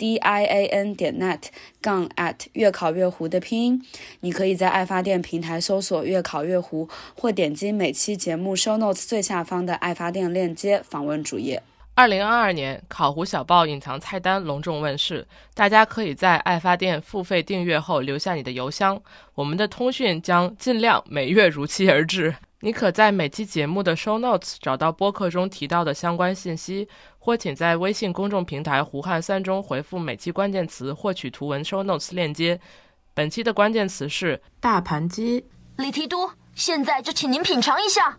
D i a n 点 net 杠 at 越考越糊的拼音，你可以在爱发电平台搜索“越考越糊”，或点击每期节目 show notes 最下方的爱发电链接访问主页。二零二二年，烤糊小报隐藏菜单隆重问世，大家可以在爱发电付费订阅后留下你的邮箱，我们的通讯将尽量每月如期而至。你可在每期节目的 show notes 找到播客中提到的相关信息，或请在微信公众平台“胡汉三”中回复每期关键词获取图文 show notes 链接。本期的关键词是大盘鸡。李提督，现在就请您品尝一下。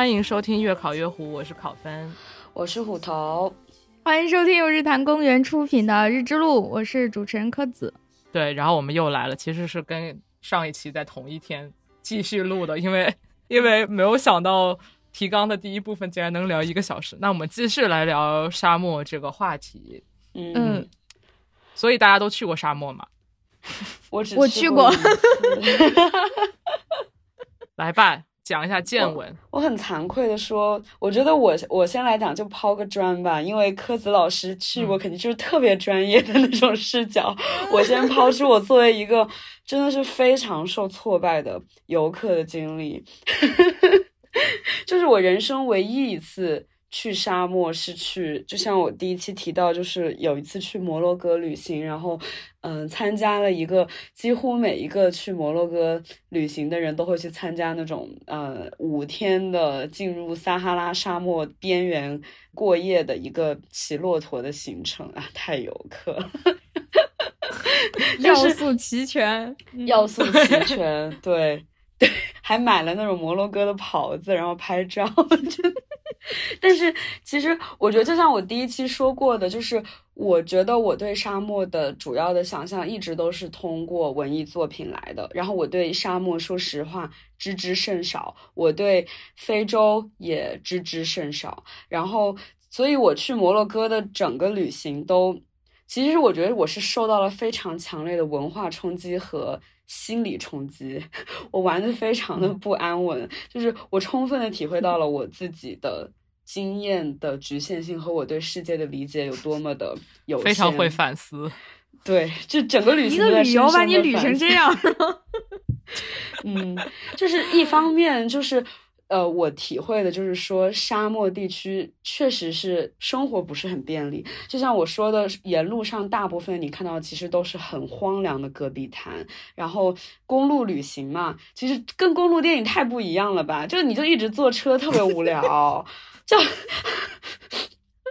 欢迎收听《越考越糊》，我是考分，我是虎头。欢迎收听由日坛公园出品的《日之路》，我是主持人柯子。对，然后我们又来了，其实是跟上一期在同一天继续录的，因为 因为没有想到提纲的第一部分竟然能聊一个小时，那我们继续来聊沙漠这个话题。嗯，所以大家都去过沙漠吗？我只我去过。来吧。讲一下见闻。我很惭愧的说，我觉得我我先来讲，就抛个砖吧，因为柯子老师去过，肯定就是特别专业的那种视角。我先抛出我作为一个真的是非常受挫败的游客的经历，就是我人生唯一一次。去沙漠是去，就像我第一期提到，就是有一次去摩洛哥旅行，然后，嗯，参加了一个几乎每一个去摩洛哥旅行的人都会去参加那种，呃，五天的进入撒哈拉沙漠边缘过夜的一个骑骆驼的行程啊，太游客，要素齐全，要素齐全，对对，还买了那种摩洛哥的袍子，然后拍照，真。但是，其实我觉得，就像我第一期说过的，就是我觉得我对沙漠的主要的想象一直都是通过文艺作品来的。然后我对沙漠，说实话，知之甚少。我对非洲也知之甚少。然后，所以我去摩洛哥的整个旅行都，其实我觉得我是受到了非常强烈的文化冲击和。心理冲击，我玩的非常的不安稳，就是我充分的体会到了我自己的经验的局限性和我对世界的理解有多么的有限。非常会反思，对，就整个旅行一个旅游把你旅成这样，嗯，就是一方面就是。呃，我体会的就是说，沙漠地区确实是生活不是很便利。就像我说的，沿路上大部分你看到其实都是很荒凉的戈壁滩。然后公路旅行嘛，其实跟公路电影太不一样了吧？就是你就一直坐车，特别无聊，就。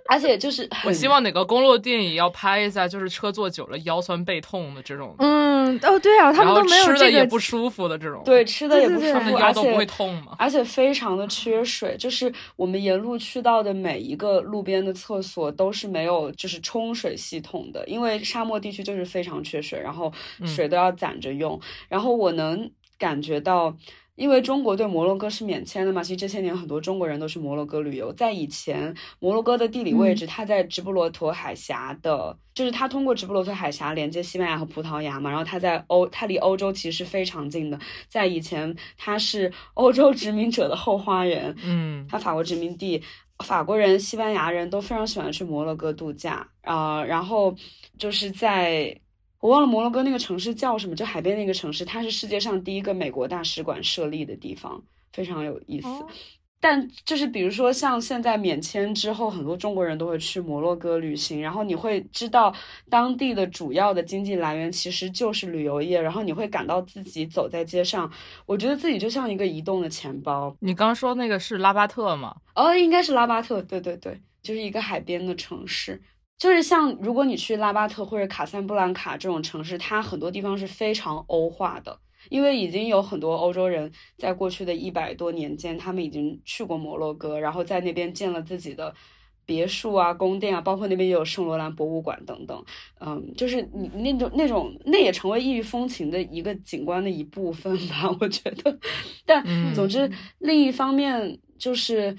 而且就是，我希望哪个公路电影要拍一下，就是车坐久了腰酸背痛的这种。嗯，哦，对啊，他们都没有吃的也不舒服的这种。对，吃的也不舒服，腰都不会痛嘛。而且非常的缺水，就是我们沿路去到的每一个路边的厕所都是没有就是冲水系统的，因为沙漠地区就是非常缺水，然后水都要攒着用。然后我能感觉到。因为中国对摩洛哥是免签的嘛，其实这些年很多中国人都去摩洛哥旅游。在以前，摩洛哥的地理位置，它在直布罗陀海峡的，就是它通过直布罗陀海峡连接西班牙和葡萄牙嘛，然后它在欧，它离欧洲其实是非常近的。在以前，它是欧洲殖民者的后花园，嗯，它法国殖民地。法国人、西班牙人都非常喜欢去摩洛哥度假啊。然后就是在我忘了摩洛哥那个城市叫什么，就海边那个城市，它是世界上第一个美国大使馆设立的地方，非常有意思。但就是比如说，像现在免签之后，很多中国人都会去摩洛哥旅行，然后你会知道当地的主要的经济来源其实就是旅游业，然后你会感到自己走在街上，我觉得自己就像一个移动的钱包。你刚说那个是拉巴特吗？哦，应该是拉巴特，对对对，就是一个海边的城市，就是像如果你去拉巴特或者卡萨布兰卡这种城市，它很多地方是非常欧化的。因为已经有很多欧洲人在过去的一百多年间，他们已经去过摩洛哥，然后在那边建了自己的别墅啊、宫殿啊，包括那边也有圣罗兰博物馆等等。嗯，就是你那种那种，那也成为异域风情的一个景观的一部分吧，我觉得。但总之，另一方面就是。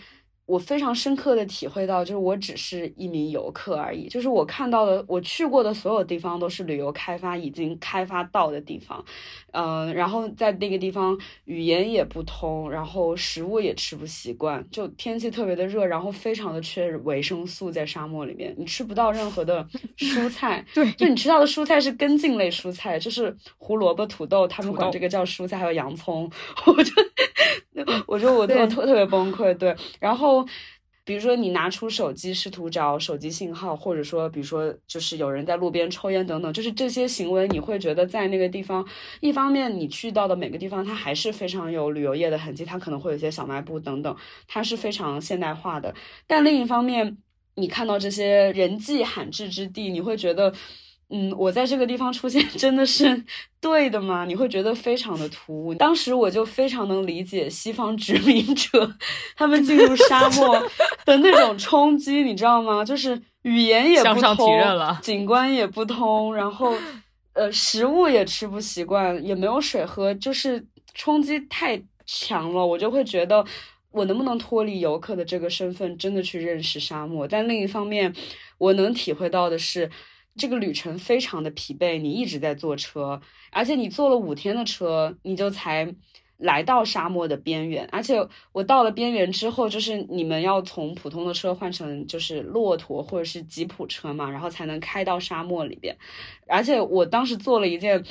我非常深刻的体会到，就是我只是一名游客而已。就是我看到的，我去过的所有地方都是旅游开发已经开发到的地方，嗯，然后在那个地方语言也不通，然后食物也吃不习惯，就天气特别的热，然后非常的缺维生素，在沙漠里面你吃不到任何的蔬菜，对，就你吃到的蔬菜是根茎类蔬菜，就是胡萝卜、土豆，他们管这个叫蔬菜，还有洋葱，我就 我觉得我特特 特别崩溃，对，然后。比如说，你拿出手机试图找手机信号，或者说，比如说，就是有人在路边抽烟等等，就是这些行为，你会觉得在那个地方，一方面你去到的每个地方，它还是非常有旅游业的痕迹，它可能会有一些小卖部等等，它是非常现代化的。但另一方面，你看到这些人迹罕至之地，你会觉得。嗯，我在这个地方出现真的是对的吗？你会觉得非常的突兀。当时我就非常能理解西方殖民者他们进入沙漠的那种冲击，你知道吗？就是语言也不通，景观也不通，然后呃，食物也吃不习惯，也没有水喝，就是冲击太强了。我就会觉得，我能不能脱离游客的这个身份，真的去认识沙漠？但另一方面，我能体会到的是。这个旅程非常的疲惫，你一直在坐车，而且你坐了五天的车，你就才来到沙漠的边缘。而且我到了边缘之后，就是你们要从普通的车换成就是骆驼或者是吉普车嘛，然后才能开到沙漠里边。而且我当时做了一件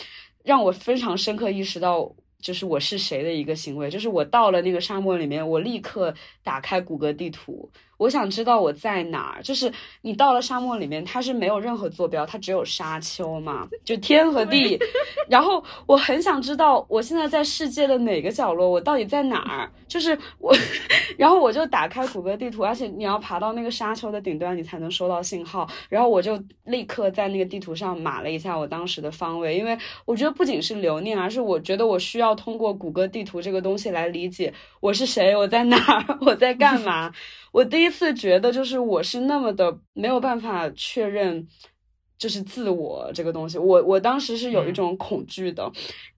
让我非常深刻意识到就是我是谁的一个行为，就是我到了那个沙漠里面，我立刻打开谷歌地图。我想知道我在哪儿，就是你到了沙漠里面，它是没有任何坐标，它只有沙丘嘛，就天和地。然后我很想知道我现在在世界的哪个角落，我到底在哪儿？就是我，然后我就打开谷歌地图，而且你要爬到那个沙丘的顶端，你才能收到信号。然后我就立刻在那个地图上码了一下我当时的方位，因为我觉得不仅是留念，而是我觉得我需要通过谷歌地图这个东西来理解我是谁，我在哪儿，我在干嘛。我第一次觉得，就是我是那么的没有办法确认，就是自我这个东西。我我当时是有一种恐惧的，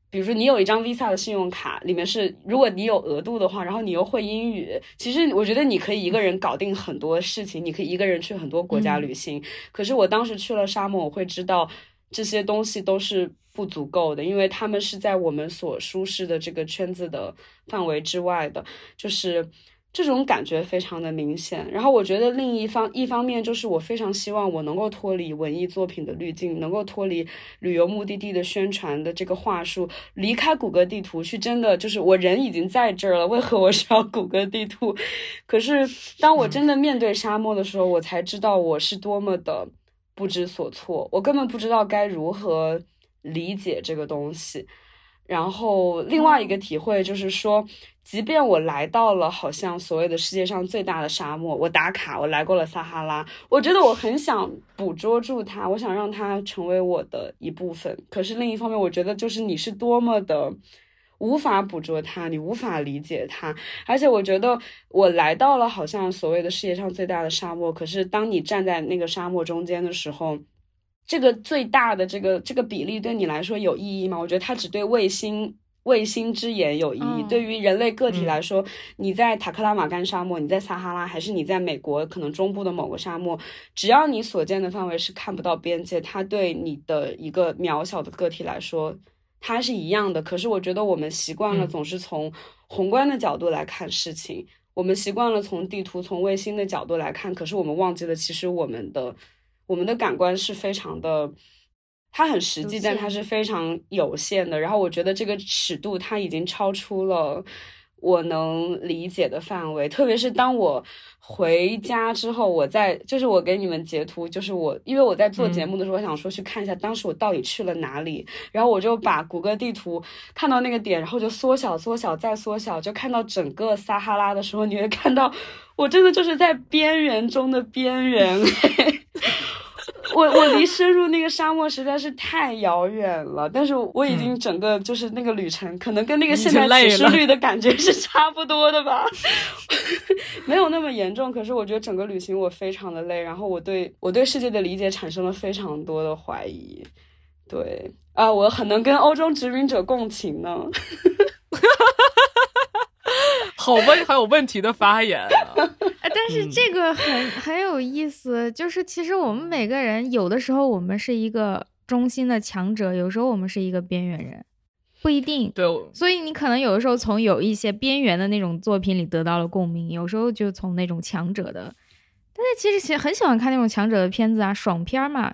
比如说你有一张 Visa 的信用卡，里面是如果你有额度的话，然后你又会英语，其实我觉得你可以一个人搞定很多事情，你可以一个人去很多国家旅行。可是我当时去了沙漠，我会知道这些东西都是不足够的，因为他们是在我们所舒适的这个圈子的范围之外的，就是。这种感觉非常的明显，然后我觉得另一方一方面就是我非常希望我能够脱离文艺作品的滤镜，能够脱离旅游目的地的宣传的这个话术，离开谷歌地图去真的就是我人已经在这儿了，为何我需要谷歌地图？可是当我真的面对沙漠的时候，我才知道我是多么的不知所措，我根本不知道该如何理解这个东西。然后另外一个体会就是说。即便我来到了好像所谓的世界上最大的沙漠，我打卡，我来过了撒哈拉，我觉得我很想捕捉住它，我想让它成为我的一部分。可是另一方面，我觉得就是你是多么的无法捕捉它，你无法理解它。而且我觉得我来到了好像所谓的世界上最大的沙漠，可是当你站在那个沙漠中间的时候，这个最大的这个这个比例对你来说有意义吗？我觉得它只对卫星。卫星之眼有意义。对于人类个体来说，你在塔克拉玛干沙漠，你在撒哈拉，还是你在美国可能中部的某个沙漠，只要你所见的范围是看不到边界，它对你的一个渺小的个体来说，它是一样的。可是我觉得我们习惯了总是从宏观的角度来看事情，我们习惯了从地图、从卫星的角度来看，可是我们忘记了，其实我们的我们的感官是非常的，它很实际，但它是非常有限的。然后我觉得这个尺度它已经超出了。我能理解的范围，特别是当我回家之后，我在就是我给你们截图，就是我因为我在做节目的时候，我想说去看一下当时我到底去了哪里，然后我就把谷歌地图看到那个点，然后就缩小、缩小再缩小，就看到整个撒哈拉的时候，你会看到我真的就是在边缘中的边缘。我我离深入那个沙漠实在是太遥远了，但是我已经整个就是那个旅程，可能跟那个现代启示录的感觉是 差不多的吧，没有那么严重。可是我觉得整个旅行我非常的累，然后我对我对世界的理解产生了非常多的怀疑。对啊，我很能跟欧洲殖民者共情呢。好问，还有问题的发言。啊 但是这个很很有意思，就是其实我们每个人有的时候我们是一个中心的强者，有时候我们是一个边缘人，不一定。对，所以你可能有的时候从有一些边缘的那种作品里得到了共鸣，有时候就从那种强者的。但是其实其实很喜欢看那种强者的片子啊，爽片嘛，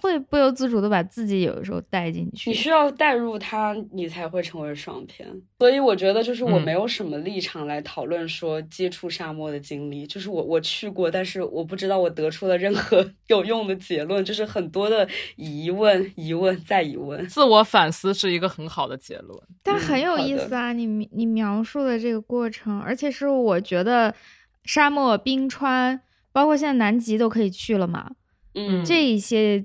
会不由自主的把自己有的时候带进去。你需要带入他，你才会成为爽片。所以我觉得，就是我没有什么立场来讨论说接触沙漠的经历。就是我我去过，但是我不知道我得出了任何 有用的结论。就是很多的疑问，疑问再疑问。自我反思是一个很好的结论。但很有意思啊，你你描述的这个过程，而且是我觉得沙漠冰川。包括现在南极都可以去了嘛？嗯，这一些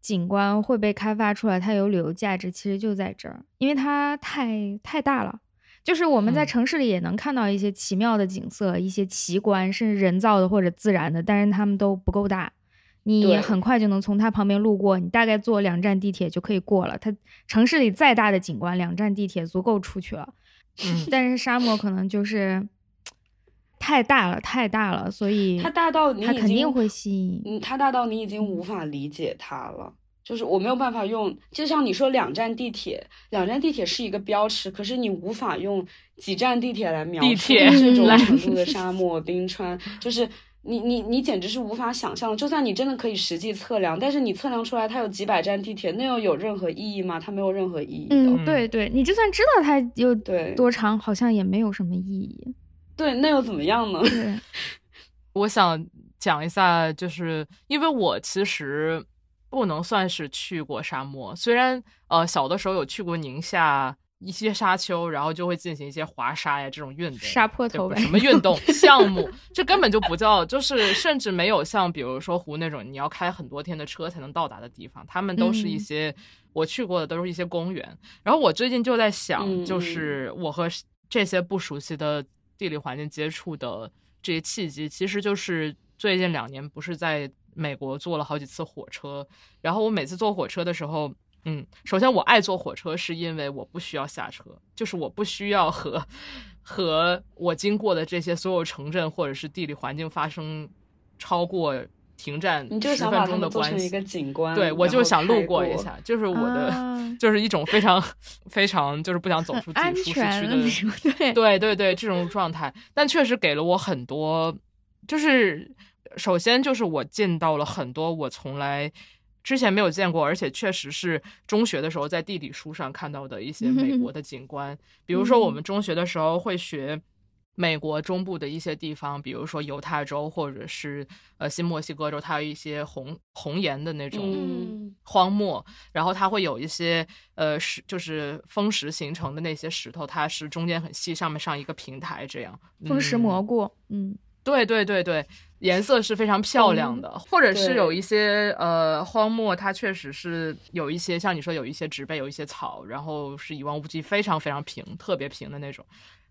景观会被开发出来，它有旅游价值，其实就在这儿，因为它太太大了。就是我们在城市里也能看到一些奇妙的景色，一些奇观，甚至人造的或者自然的，但是它们都不够大，你很快就能从它旁边路过，你大概坐两站地铁就可以过了。它城市里再大的景观，两站地铁足够出去了。嗯，但是沙漠可能就是。太大了，太大了，所以它大到你它肯定会吸引。嗯，它大到你已经无法理解它了。就是我没有办法用，就像你说两站地铁，两站地铁是一个标尺，可是你无法用几站地铁来描述这种程度的 沙漠冰川。就是你你你简直是无法想象。就算你真的可以实际测量，但是你测量出来它有几百站地铁，那又有任何意义吗？它没有任何意义的。嗯，对对，你就算知道它有对多长，好像也没有什么意义。对，那又怎么样呢？我想讲一下，就是因为我其实不能算是去过沙漠，虽然呃小的时候有去过宁夏一些沙丘，然后就会进行一些滑沙呀这种运动，沙坡头呗，什么运动项目，这根本就不叫，就是甚至没有像比如说湖那种你要开很多天的车才能到达的地方，他们都是一些我去过的都是一些公园。然后我最近就在想，就是我和这些不熟悉的。地理环境接触的这些契机，其实就是最近两年不是在美国坐了好几次火车。然后我每次坐火车的时候，嗯，首先我爱坐火车，是因为我不需要下车，就是我不需要和和我经过的这些所有城镇或者是地理环境发生超过。停站十分钟的关系，对我就想路过一下，就是我的，就是一种非常 非常就是不想走出自己舒适区的，对对对对这种状态。但确实给了我很多，就是首先就是我见到了很多我从来之前没有见过，而且确实是中学的时候在地理书上看到的一些美国的景观，比如说我们中学的时候会学。美国中部的一些地方，比如说犹他州或者是呃新墨西哥州，它有一些红红岩的那种荒漠，然后它会有一些呃石，就是风石形成的那些石头，它是中间很细，上面上一个平台，这样。风石蘑菇，嗯，对对对对，颜色是非常漂亮的，或者是有一些呃荒漠，它确实是有一些像你说有一些植被，有一些草，然后是一望无际，非常非常平，特别平的那种，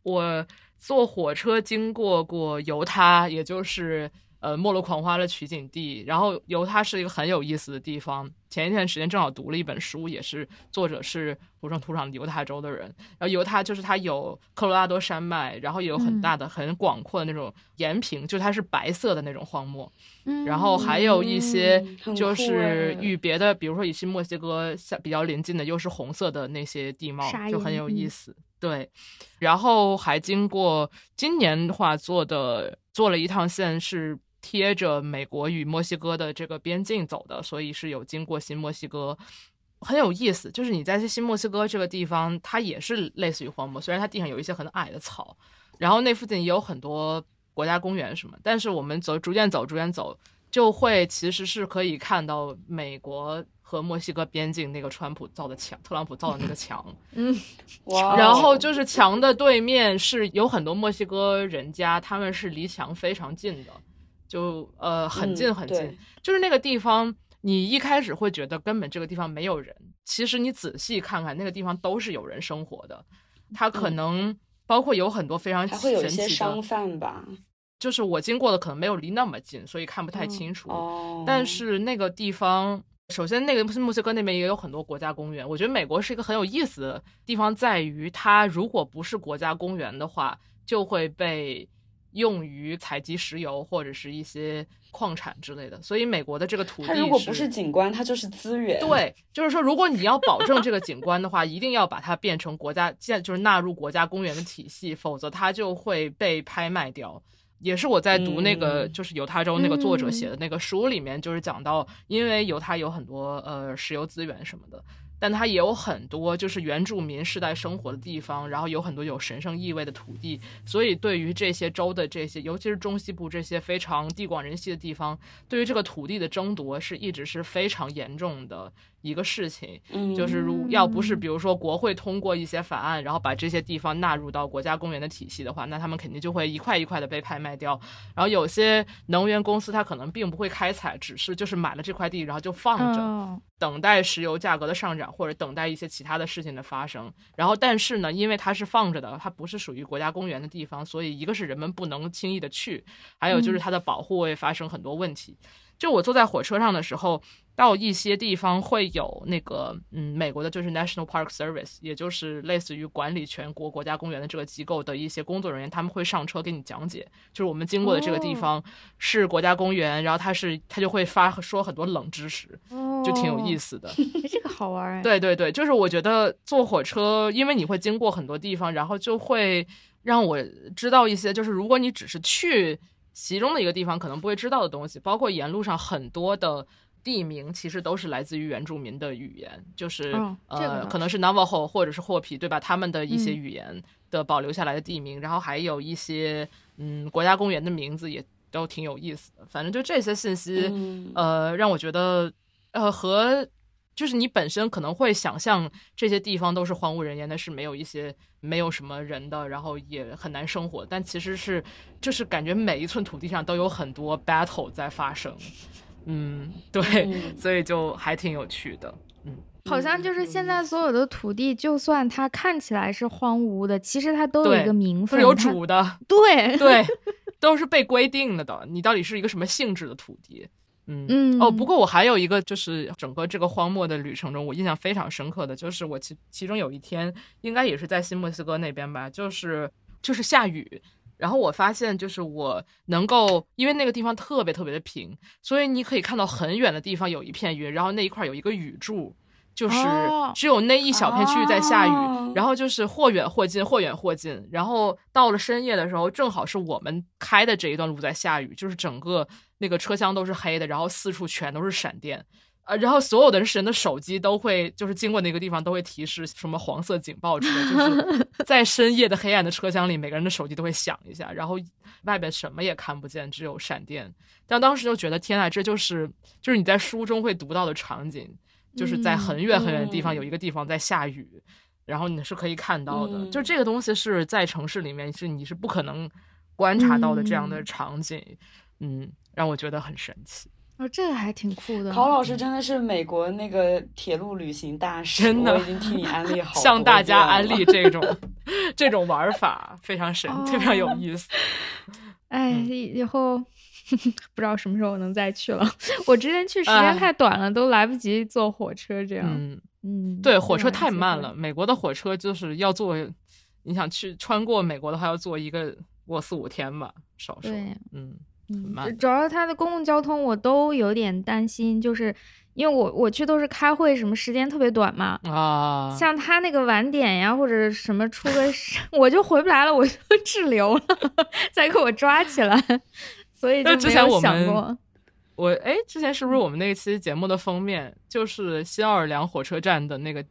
我。坐火车经过过犹他，也就是呃《末路狂花》的取景地。然后犹他是一个很有意思的地方。前一段时间正好读了一本书，也是作者是土生土长的犹他州的人。然后犹他就是它有科罗拉多山脉，然后也有很大的、很广阔的那种延平，就它是白色的那种荒漠。然后还有一些就是与别的，比如说与新墨西哥相比较临近的，又是红色的那些地貌，就很有意思。对，然后还经过今年的话做的做了一趟线是贴着美国与墨西哥的这个边境走的，所以是有经过新墨西哥，很有意思。就是你在新墨西哥这个地方，它也是类似于荒漠，虽然它地上有一些很矮的草，然后那附近也有很多国家公园什么，但是我们走逐渐走逐渐走，就会其实是可以看到美国。和墨西哥边境那个川普造的墙，特朗普造的那个墙，嗯，哇，然后就是墙的对面是有很多墨西哥人家，他们是离墙非常近的，就呃很近很近，就是那个地方，你一开始会觉得根本这个地方没有人，其实你仔细看看那个地方都是有人生活的，他可能包括有很多非常还会有一些商贩吧，就是我经过的可能没有离那么近，所以看不太清楚，但是那个地方。首先，那个墨西哥那边也有很多国家公园。我觉得美国是一个很有意思的地方，在于它如果不是国家公园的话，就会被用于采集石油或者是一些矿产之类的。所以，美国的这个土地，它如果不是景观，它就是资源。对，就是说，如果你要保证这个景观的话，一定要把它变成国家，建就是纳入国家公园的体系，否则它就会被拍卖掉。也是我在读那个，就是犹他州那个作者写的那个书里面，就是讲到，因为犹他有很多呃石油资源什么的。但它也有很多就是原住民世代生活的地方，然后有很多有神圣意味的土地，所以对于这些州的这些，尤其是中西部这些非常地广人稀的地方，对于这个土地的争夺是一直是非常严重的一个事情。嗯，就是如要不是比如说国会通过一些法案，然后把这些地方纳入到国家公园的体系的话，那他们肯定就会一块一块的被拍卖掉。然后有些能源公司它可能并不会开采，只是就是买了这块地，然后就放着，等待石油价格的上涨。或者等待一些其他的事情的发生，然后但是呢，因为它是放着的，它不是属于国家公园的地方，所以一个是人们不能轻易的去，还有就是它的保护会发生很多问题。就我坐在火车上的时候，到一些地方会有那个，嗯，美国的就是 National Park Service，也就是类似于管理全国国家公园的这个机构的一些工作人员，他们会上车给你讲解，就是我们经过的这个地方是国家公园，然后他是他就会发说很多冷知识，就挺有意思的。这个好玩哎。对对对，就是我觉得坐火车，因为你会经过很多地方，然后就会让我知道一些，就是如果你只是去。其中的一个地方可能不会知道的东西，包括沿路上很多的地名，其实都是来自于原住民的语言，就是呃，可能是 Navajo 或者是霍皮，对吧？他们的一些语言的保留下来的地名，然后还有一些嗯国家公园的名字也都挺有意思的。反正就这些信息，呃，让我觉得呃和。就是你本身可能会想象这些地方都是荒无人烟的，是没有一些没有什么人的，然后也很难生活。但其实是，就是感觉每一寸土地上都有很多 battle 在发生。嗯，对，所以就还挺有趣的。嗯，好像就是现在所有的土地，就算它看起来是荒芜的，其实它都有一个名分，有主的。对对，都是被规定了的。你到底是一个什么性质的土地？嗯哦，不过我还有一个，就是整个这个荒漠的旅程中，我印象非常深刻的就是我其其中有一天，应该也是在新墨西哥那边吧，就是就是下雨，然后我发现就是我能够，因为那个地方特别特别的平，所以你可以看到很远的地方有一片云，然后那一块有一个雨柱。就是只有那一小片区域在下雨，然后就是或远或近，或远或近。然后到了深夜的时候，正好是我们开的这一段路在下雨，就是整个那个车厢都是黑的，然后四处全都是闪电，呃，然后所有的人的手机都会就是经过那个地方都会提示什么黄色警报之类，就是 在深夜的黑暗的车厢里，每个人的手机都会响一下，然后外边什么也看不见，只有闪电。但当时就觉得天啊，这就是就是你在书中会读到的场景。就是在很远很远的地方有一个地方在下雨，然后你是可以看到的。就这个东西是在城市里面是你是不可能观察到的这样的场景，嗯，让我觉得很神奇。哦，这个还挺酷的。考老师真的是美国那个铁路旅行大师，真的我已经替你安利好，向大家安利这种这种玩法非常神，非常有意思。哎，以后。不知道什么时候能再去了。我之前去时间太短了，都来不及坐火车。这样，嗯嗯，对，火车太慢了。美国的火车就是要坐，你想去穿过美国的话，要坐一个过四五天吧，少说。对，嗯。主要它的公共交通我都有点担心，就是因为我我去都是开会，什么时间特别短嘛。啊，像他那个晚点呀，或者什么出个事，我就回不来了，我就滞留了，再给我抓起来。所以就之前我想过。我哎，之前是不是我们那期节目的封面就是新奥尔良火车站的那个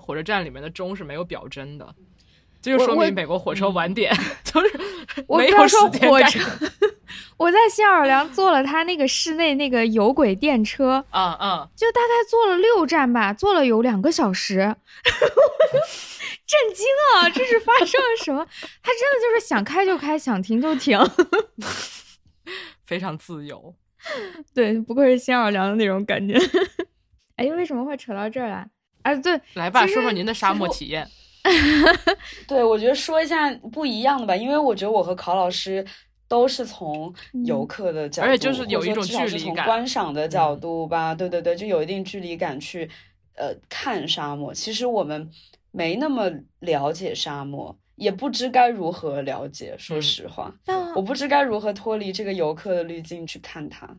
火车站里面的钟是没有表针的？这就说明美国火车晚点就是没有时间火车。我在新奥尔良坐了他那个室内那个有轨电车，啊嗯，就大概坐了六站吧，坐了有两个小时，震惊啊！这是发生了什么？他真的就是想开就开，想停就停，非常自由。对，不愧是新奥尔良的那种感觉。哎，为什么会扯到这儿来？哎，对，来吧，说说您的沙漠体验。对，我觉得说一下不一样的吧，因为我觉得我和考老师都是从游客的角度，而且就是有一种距离感，观赏的角度吧。对对对，就有一定距离感去呃看沙漠。其实我们没那么了解沙漠，也不知该如何了解。说实话，我不知该如何脱离这个游客的滤镜去看它。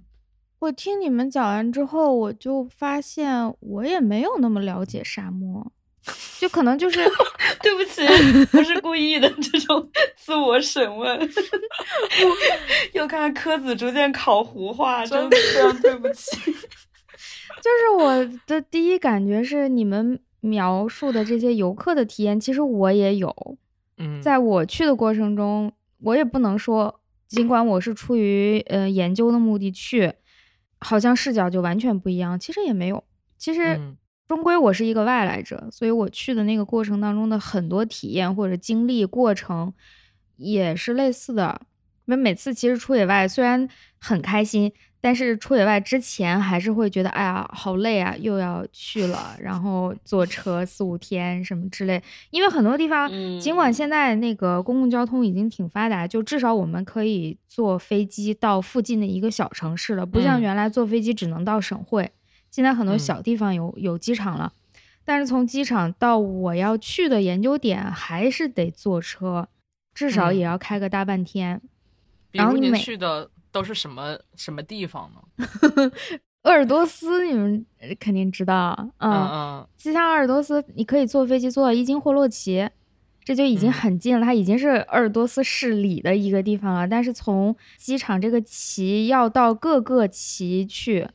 我听你们讲完之后，我就发现我也没有那么了解沙漠。就可能就是对不起，不是故意的这种自我审问，又看柯子逐渐烤糊化，真的非常对不起。就是我的第一感觉是，你们描述的这些游客的体验，其实我也有。嗯，在我去的过程中，我也不能说，尽管我是出于呃研究的目的去，好像视角就完全不一样。其实也没有，其实。终归我是一个外来者，所以我去的那个过程当中的很多体验或者经历过程也是类似的。因为每次其实出野外虽然很开心，但是出野外之前还是会觉得，哎呀，好累啊，又要去了，然后坐车四五天什么之类。因为很多地方，尽管现在那个公共交通已经挺发达，就至少我们可以坐飞机到附近的一个小城市了，不像原来坐飞机只能到省会。现在很多小地方有有机场了，但是从机场到我要去的研究点还是得坐车，至少也要开个大半天。比如您去的都是什么什么地方呢？鄂尔多斯，你们肯定知道。嗯嗯，就像鄂尔多斯，你可以坐飞机坐到伊金霍洛奇，这就已经很近了，它已经是鄂尔多斯市里的一个地方了。但是从机场这个旗要到各个旗去。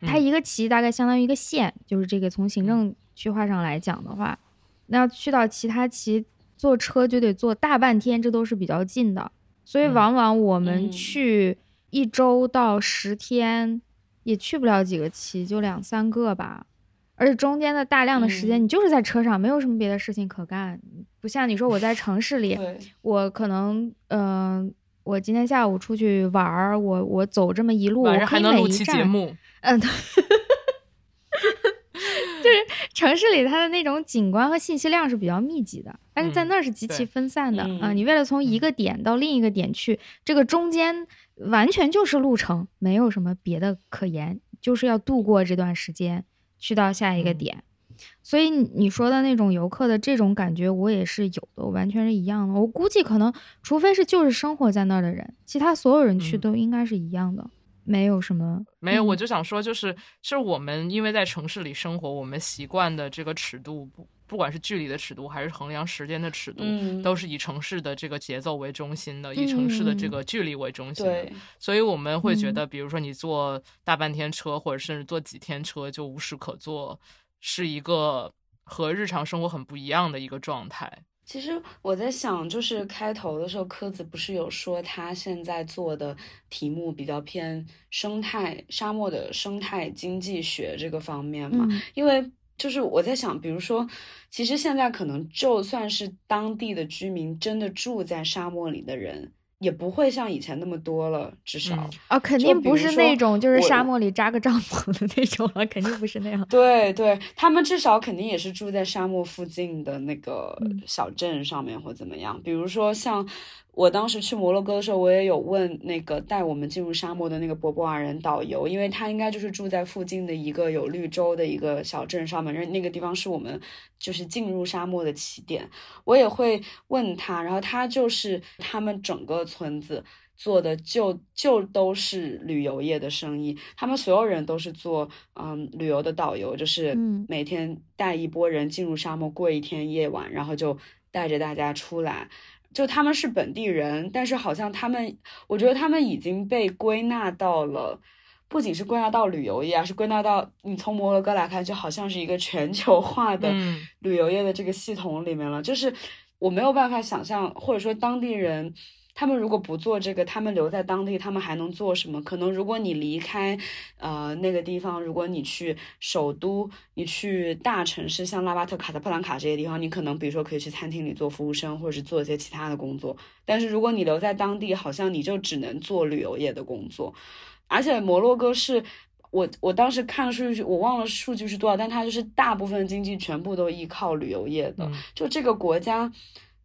它一个旗大概相当于一个县，就是这个从行政区划上来讲的话，那要去到其他旗坐车就得坐大半天，这都是比较近的。所以往往我们去一周到十天也去不了几个旗，就两三个吧。而且中间的大量的时间你就是在车上，没有什么别的事情可干。不像你说我在城市里，我可能嗯，我今天下午出去玩儿，我我走这么一路，晚上还能录期节目。嗯，对，就是城市里它的那种景观和信息量是比较密集的，但是在那儿是极其分散的啊。你为了从一个点到另一个点去，这个中间完全就是路程，没有什么别的可言，就是要度过这段时间去到下一个点。所以你说的那种游客的这种感觉，我也是有的，完全是一样的。我估计可能，除非是就是生活在那儿的人，其他所有人去都应该是一样的。没有什么，没有，我就想说，就是是我们因为在城市里生活，我们习惯的这个尺度，不不管是距离的尺度，还是衡量时间的尺度，都是以城市的这个节奏为中心的，以城市的这个距离为中心的。所以我们会觉得，比如说你坐大半天车，或者甚至坐几天车就无事可做，是一个和日常生活很不一样的一个状态。其实我在想，就是开头的时候，柯子不是有说他现在做的题目比较偏生态沙漠的生态经济学这个方面嘛？因为就是我在想，比如说，其实现在可能就算是当地的居民，真的住在沙漠里的人。也不会像以前那么多了，至少啊，肯定不是那种就是沙漠里扎个帐篷的那种了，肯定不是那样。对对，他们至少肯定也是住在沙漠附近的那个小镇上面或怎么样，比如说像。我当时去摩洛哥的时候，我也有问那个带我们进入沙漠的那个博博尔人导游，因为他应该就是住在附近的一个有绿洲的一个小镇上面，那那个地方是我们就是进入沙漠的起点。我也会问他，然后他就是他们整个村子做的就就都是旅游业的生意，他们所有人都是做嗯旅游的导游，就是每天带一波人进入沙漠过一天夜晚，然后就带着大家出来。就他们是本地人，但是好像他们，我觉得他们已经被归纳到了，不仅是归纳到旅游业，而是归纳到你从摩洛哥来看，就好像是一个全球化的旅游业的这个系统里面了。就是我没有办法想象，或者说当地人。他们如果不做这个，他们留在当地，他们还能做什么？可能如果你离开，呃，那个地方，如果你去首都，你去大城市，像拉巴特、卡萨布兰卡这些地方，你可能比如说可以去餐厅里做服务生，或者是做一些其他的工作。但是如果你留在当地，好像你就只能做旅游业的工作。而且摩洛哥是我我当时看数据，我忘了数据是多少，但它就是大部分经济全部都依靠旅游业的。就这个国家。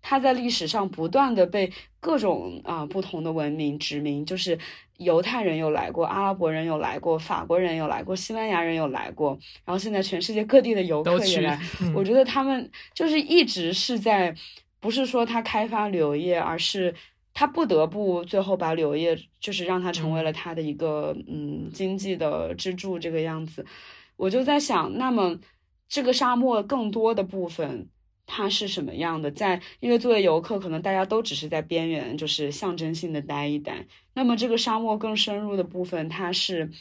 它在历史上不断的被各种啊不同的文明殖民，就是犹太人有来过，阿拉伯人有来过，法国人有来过，西班牙人有来过，然后现在全世界各地的游客也来。我觉得他们就是一直是在，不是说他开发旅游业，而是他不得不最后把旅游业就是让它成为了他的一个嗯经济的支柱这个样子。我就在想，那么这个沙漠更多的部分。它是什么样的？在因为作为游客，可能大家都只是在边缘，就是象征性的待一待。那么这个沙漠更深入的部分，它是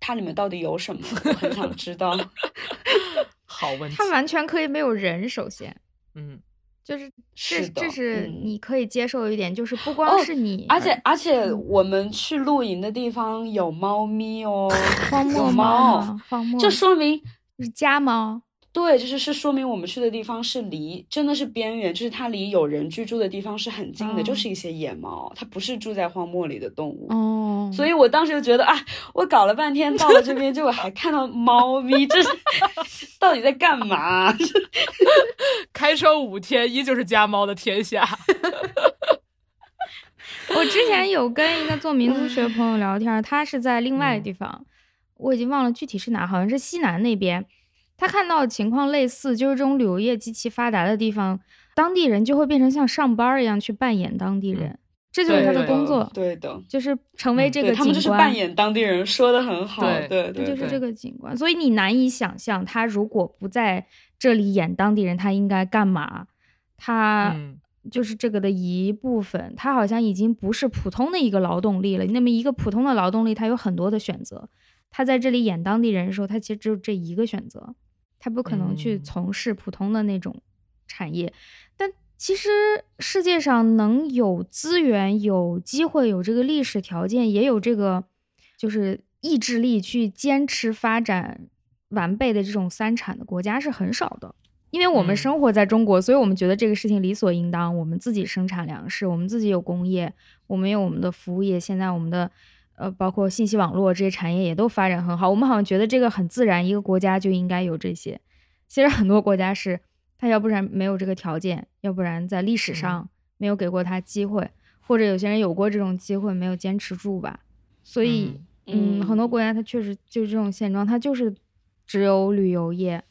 它里面到底有什么？我很想知道。好问题。它完全可以没有人，首先，嗯，就是这这是你可以接受一点，就是不光是你，而且而且我们去露营的地方有猫咪哦，荒漠猫，荒漠，就说明是家猫。对，就是是说明我们去的地方是离真的是边缘，就是它离有人居住的地方是很近的，就是一些野猫，它不是住在荒漠里的动物。哦，所以我当时就觉得啊，我搞了半天到了这边，结果还看到猫咪，这是 到底在干嘛？开车五天，依旧是家猫的天下。我之前有跟一个做民族学朋友聊天，他是在另外的地方，我已经忘了具体是哪，好像是西南那边。他看到的情况类似，就是这种旅游业极其发达的地方，当地人就会变成像上班一样去扮演当地人，这就是他的工作。对的，就是成为这个景观。他们就是扮演当地人，说的很好。对对，就是这个景观。所以你难以想象，他如果不在这里演当地人，他应该干嘛？他就是这个的一部分。他好像已经不是普通的一个劳动力了。那么一个普通的劳动力，他有很多的选择。他在这里演当地人的时候，他其实只有这一个选择。他不可能去从事普通的那种产业，但其实世界上能有资源、有机会、有这个历史条件，也有这个就是意志力去坚持发展完备的这种三产的国家是很少的。因为我们生活在中国，所以我们觉得这个事情理所应当。我们自己生产粮食，我们自己有工业，我们有我们的服务业。现在我们的。呃，包括信息网络这些产业也都发展很好，我们好像觉得这个很自然，一个国家就应该有这些。其实很多国家是，他要不然没有这个条件，要不然在历史上没有给过他机会，或者有些人有过这种机会没有坚持住吧。所以，嗯，很多国家它确实就是这种现状，它就是只有旅游业，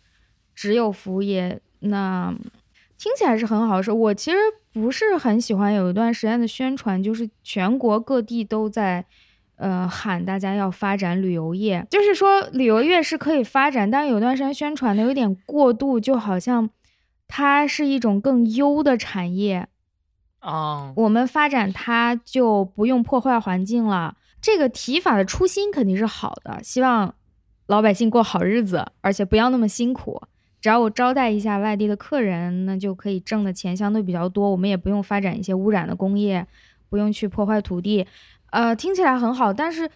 只有服务业。那听起来是很好的事。我其实不是很喜欢有一段时间的宣传，就是全国各地都在。呃，喊大家要发展旅游业，就是说旅游业是可以发展，但有段时间宣传的有点过度，就好像它是一种更优的产业啊。我们发展它就不用破坏环境了。这个提法的初心肯定是好的，希望老百姓过好日子，而且不要那么辛苦。只要我招待一下外地的客人，那就可以挣的钱相对比较多。我们也不用发展一些污染的工业，不用去破坏土地。呃，听起来很好，但是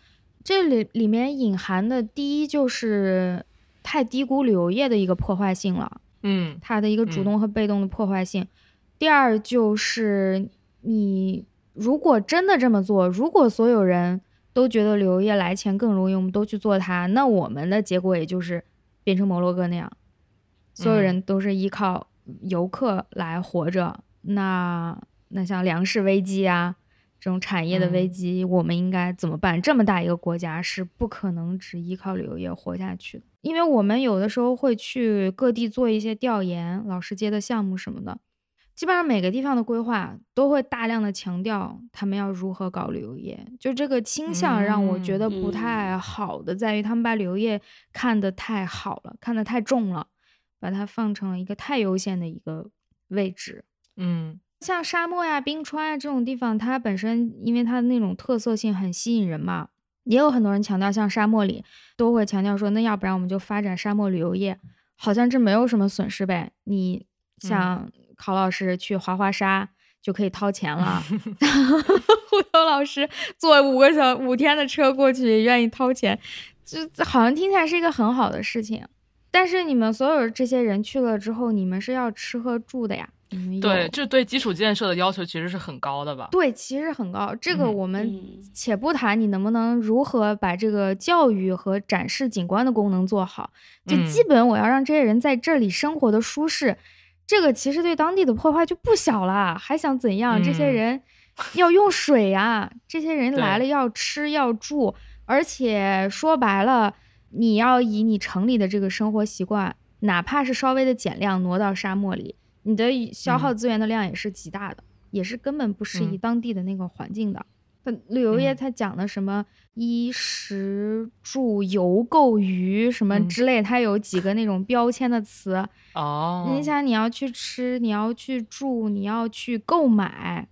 这里里面隐含的第一就是太低估旅游业的一个破坏性了，嗯，它的一个主动和被动的破坏性。第二就是你如果真的这么做，如果所有人都觉得旅游业来钱更容易，我们都去做它，那我们的结果也就是变成摩洛哥那样，所有人都是依靠游客来活着，那那像粮食危机啊。这种产业的危机，我们应该怎么办？这么大一个国家是不可能只依靠旅游业活下去的，因为我们有的时候会去各地做一些调研，老师接的项目什么的，基本上每个地方的规划都会大量的强调他们要如何搞旅游业，就这个倾向让我觉得不太好的在于他们把旅游业看得太好了，看得太重了，把它放成了一个太优先的一个位置。嗯，像沙漠呀、冰川呀这种地方，它本身因为它的那种特色性很吸引人嘛，也有很多人强调，像沙漠里都会强调说，那要不然我们就发展沙漠旅游业，好像这没有什么损失呗。你像。考老师去滑滑沙就可以掏钱了，互动老师坐五个小五天的车过去也愿意掏钱，就好像听起来是一个很好的事情。但是你们所有这些人去了之后，你们是要吃喝住的呀？对，这对基础建设的要求其实是很高的吧？对，其实很高。这个我们且不谈你能不能如何把这个教育和展示景观的功能做好，就基本我要让这些人在这里生活的舒适。这个其实对当地的破坏就不小了，还想怎样？这些人要用水呀，这些人来了要吃要住，而且说白了，你要以你城里的这个生活习惯，哪怕是稍微的减量挪到沙漠里，你的消耗资源的量也是极大的，也是根本不适宜当地的那个环境的。旅游业它讲的什么衣食住游购娱什么之类，它有几个那种标签的词哦。你想你要去吃，你要去住，你要去购买，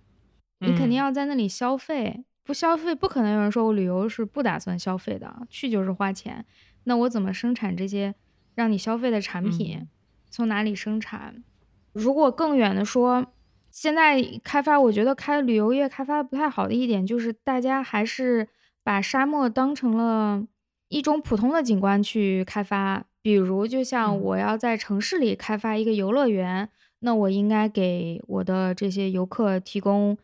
你肯定要在那里消费。不消费不可能有人说我旅游是不打算消费的，去就是花钱。那我怎么生产这些让你消费的产品？从哪里生产？如果更远的说。现在开发，我觉得开旅游业开发的不太好的一点，就是大家还是把沙漠当成了一种普通的景观去开发。比如，就像我要在城市里开发一个游乐园，那我应该给我的这些游客提供，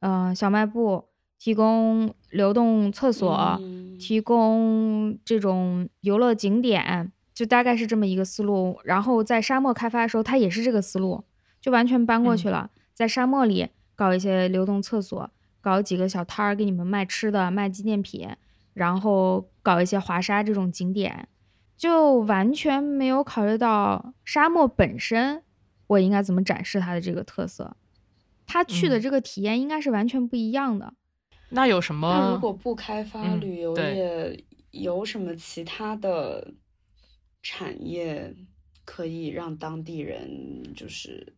呃，小卖部，提供流动厕所，提供这种游乐景点，就大概是这么一个思路。然后在沙漠开发的时候，它也是这个思路，就完全搬过去了。在沙漠里搞一些流动厕所，搞几个小摊儿给你们卖吃的、卖纪念品，然后搞一些滑沙这种景点，就完全没有考虑到沙漠本身，我应该怎么展示它的这个特色。他去的这个体验应该是完全不一样的。那有什么？那如果不开发旅游业，有什么其他的产业可以让当地人就是？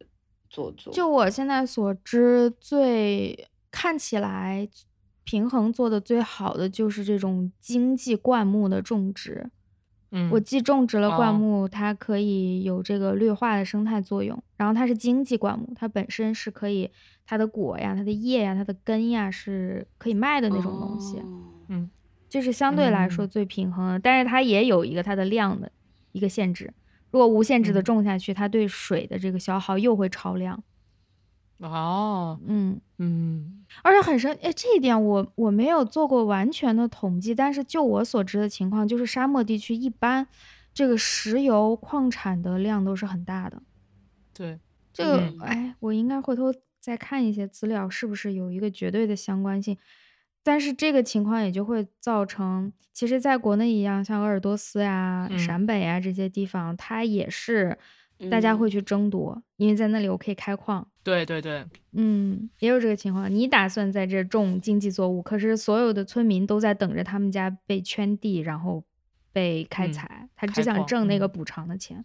做做，就我现在所知，最看起来平衡做的最好的就是这种经济灌木的种植。嗯，我既种植了灌木，它可以有这个绿化的生态作用，然后它是经济灌木，它本身是可以，它的果呀、它的叶呀、它的根呀是可以卖的那种东西。嗯，就是相对来说最平衡的，但是它也有一个它的量的一个限制。如果无限制的种下去，它对水的这个消耗又会超量。哦，嗯嗯，而且很深，哎，这一点我我没有做过完全的统计，但是就我所知的情况，就是沙漠地区一般这个石油矿产的量都是很大的。对，这个哎，我应该回头再看一些资料，是不是有一个绝对的相关性？但是这个情况也就会造成，其实，在国内一样，像鄂尔多斯呀、陕北啊这些地方，它也是大家会去争夺，因为在那里我可以开矿。对对对，嗯，也有这个情况。你打算在这种经济作物，可是所有的村民都在等着他们家被圈地，然后被开采，他只想挣那个补偿的钱，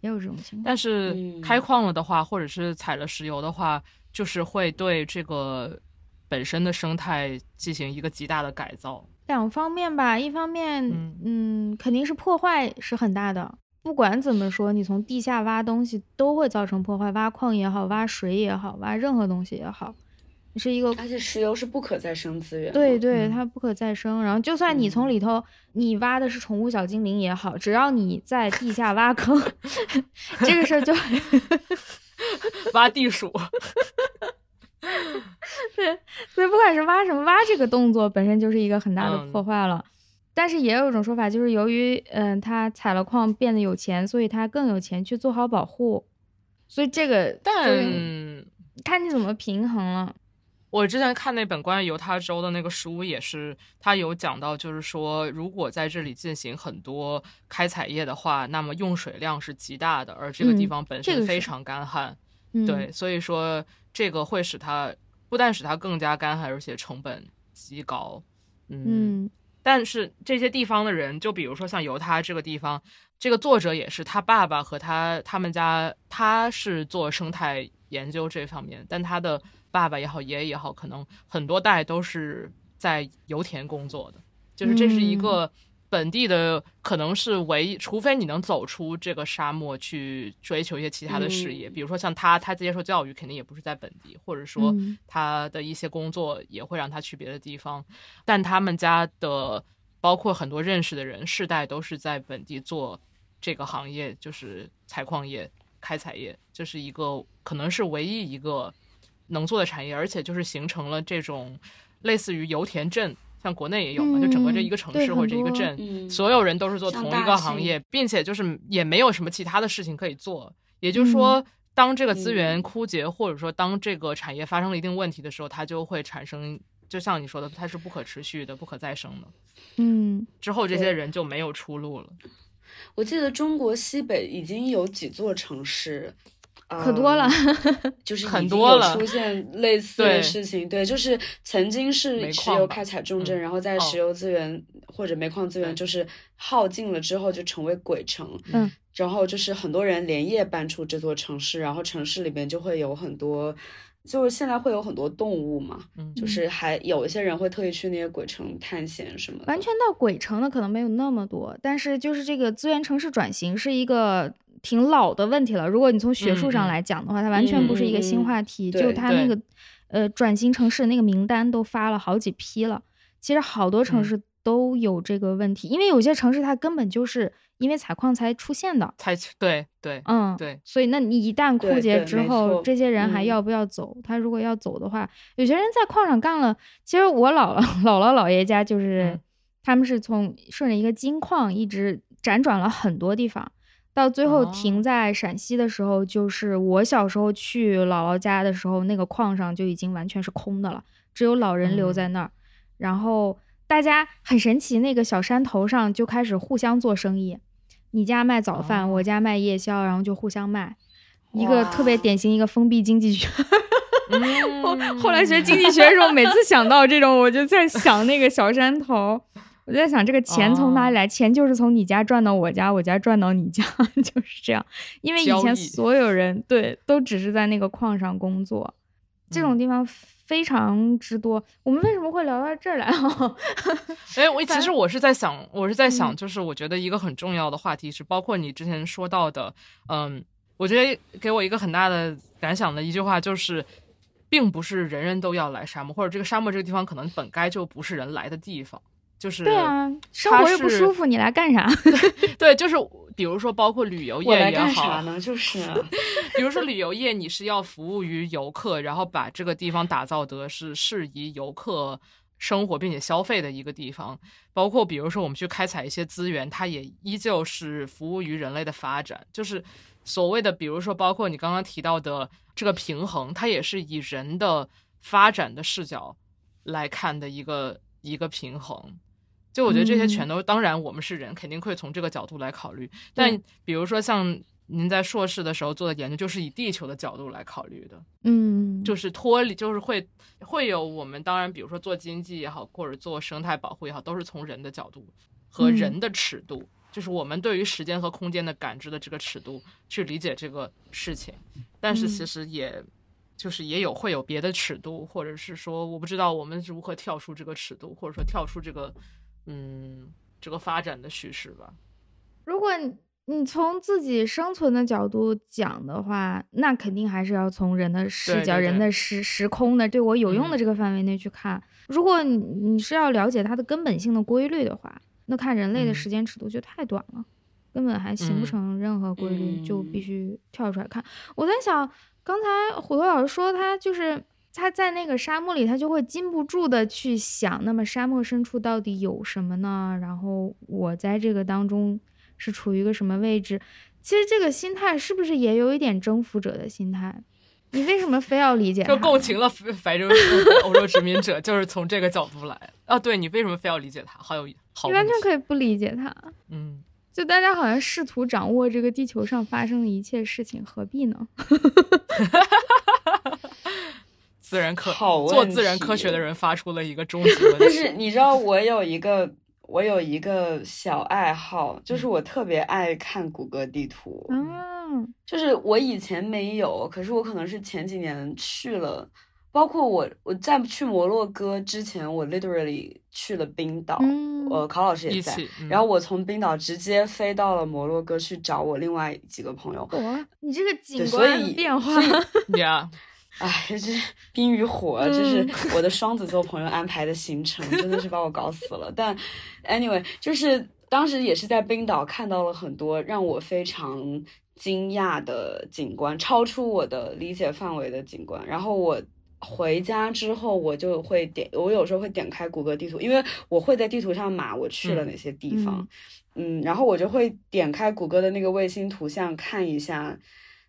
也有这种情况。但是开矿了的话，或者是采了石油的话，就是会对这个。本身的生态进行一个极大的改造，两方面吧，一方面，嗯，肯定是破坏是很大的。不管怎么说，你从地下挖东西都会造成破坏，挖矿也好，挖水也好，挖任何东西也好，是一个。而且石油是不可再生资源，对对，它不可再生。然后，就算你从里头你挖的是宠物小精灵也好，只要你在地下挖坑，这个事儿就 挖地鼠。对，所以不管是挖什么，挖这个动作本身就是一个很大的破坏了。但是也有一种说法，就是由于嗯，他采了矿变得有钱，所以他更有钱去做好保护。所以这个，但看你怎么平衡了。我之前看那本关于犹他州的那个书，也是他有讲到，就是说如果在这里进行很多开采业的话，那么用水量是极大的，而这个地方本身非常干旱。嗯对，所以说这个会使它不但使它更加干旱，而且成本极高。嗯，嗯。但是这些地方的人，就比如说像犹他这个地方，这个作者也是他爸爸和他他们家，他是做生态研究这方面，但他的爸爸也好，爷爷也好，可能很多代都是在油田工作的，就是这是一个本地的，可能是唯一，除非你能走出这个沙漠去追求一些其他的事业，嗯。比如说像他，他接受教育肯定也不是在本地，或者说嗯。他的一些工作也会让他去别的地方，但他们家的包括很多认识的人，世代都是在本地做这个行业，就是采矿业、开采业，这是一个可能是唯一一个能做的产业，而且就是形成了这种类似于油田镇，像国内也有嘛，就整个这一个城市或者这一个镇，嗯所有人都是做同一个行业，并且就是也没有什么其他的事情可以做。也就是说，当这个资源嗯枯竭，或者说当这个产业发生了一定问题的时候，它就会产生，就像你说的，它是不可持续的、不可再生的。嗯之后这些人就没有出路了。我记得中国西北已经有几座城市，可多了嗯 就是已很经有多了出现类 似的事情。对，就是曾经是石油开采重镇，嗯然后在哦石油资源、或者煤矿资源就是耗尽了之后，就成为鬼城。嗯，然后就是很多人连夜搬出这座城市，然后城市里面就会有很多。就是现在会有很多动物嘛，嗯就是还有一些人会特意去那些鬼城探险什么的。完全到鬼城的可能没有那么多，但是就是这个资源城市转型是一个挺老的问题了。如果你从学术上来讲的话，它完全不是一个新话题，对就它那个呃转型城市那个名单都发了好几批了。其实好多城嗯市都有这个问题，因为有些城市它根本就是因为采矿才出现的。才对对嗯，对，所以那你一旦枯竭之后，这些人还嗯要不要走？他如果要走的话，有些人在矿上干了。其实我姥姥 姥姥姥爷家就是，嗯他们是从顺着一个金矿一直辗转了很多地方，到最后哦停在陕西的时候，就是我小时候去姥姥家的时候，那个矿上就已经完全是空的了，只有老人留嗯在那儿。然后大家很神奇，那个小山头上就开始互相做生意，你家卖早饭，哦。我家卖夜宵，然后就互相卖，一个特别典型一个封闭经济学。后嗯。后来学经济学的时候，每次想到这种，我就在想那个小山头，我就在想这个钱从哪里来？钱就是从你家赚到我家，我家赚到你家，就是这样。因为以前所有人对都只是在那个矿上工作，这种嗯地方非常之多。我们为什么会聊到这儿来？哎，我其实我是在想，我是在想，嗯就是我觉得一个很重要的话题是，包括你之前说到的，嗯，我觉得给我一个很大的感想的一句话就是，并不是人人都要来沙漠，或者这个沙漠这个地方可能本该就不是人来的地方，就是对啊，生活又不舒服，你来干啥？对，就是比如说包括旅游业也好，干啥呢？就是啊 比如说旅游业，你是要服务于游客，然后把这个地方打造得是适宜游客生活并且消费的一个地方。包括比如说我们去开采一些资源，它也依旧是服务于人类的发展，就是所谓的，比如说包括你刚刚提到的这个平衡，它也是以人的发展的视角来看的一个一个平衡。就我觉得这些嗯全都，当然我们是人，肯定会从这个角度来考虑。但比如说像您在硕士的时候做的研究，就是以地球的角度来考虑的，嗯，就是脱离，就是会会有我们当然，比如说做经济也好，或者做生态保护也好，都是从人的角度和嗯人的尺度，就是我们对于时间和空间的感知的这个尺度去理解这个事情。但是其嗯实也。就是也有会有别的尺度，或者是说我不知道我们如何跳出这个尺度，或者说跳出这个嗯这个发展的叙事吧。如果你你从自己生存的角度讲的话，那肯定还是要从人的视角、对对对人的时时空的对我有用的嗯这个范围内去看。如果你你是要了解它的根本性的规律的话，那看人类的嗯时间尺度就太短了，根本还形不嗯成任何规律，就必嗯须跳出来看。我在想，刚才虎头老师说他就是。他在那个沙漠里，他就会禁不住的去想，那么沙漠深处到底有什么呢？然后我在这个当中是处于一个什么位置？其实这个心态是不是也有一点征服者的心态？你为什么非要理解他就？共情了白人欧洲殖民者，就是从这个角度来啊。对你为什么非要理解他？好有好你，完全可以不理解他。嗯就大家好像试图掌握这个地球上发生的一切事情，何必呢？自然科好问做自然科学的人发出了一个终极 问题。但是你知道，我有一个我有一个小爱好，就是我特别爱看谷歌地图。嗯就是我以前没有，可是我可能是前几年去了，包括我我在去摩洛哥之前，我 literally 去了冰岛，嗯呃，考老师也在，嗯然后我从冰岛直接飞到了摩洛哥去找我另外几个朋友。哇你这个景观以变化 呀，哎，这冰与火，这是嗯 我的双子座朋友安排的行程，真的是把我搞死了。但 anyway，就是当时也是在冰岛看到了很多让我非常惊讶的景观，超出我的理解范围的景观。然后我回家之后，我就会点，我有时候会点开谷歌地图，因为我会在地图上码我去了哪些地方。嗯，然后我就会点开谷歌的那个卫星图像看一下，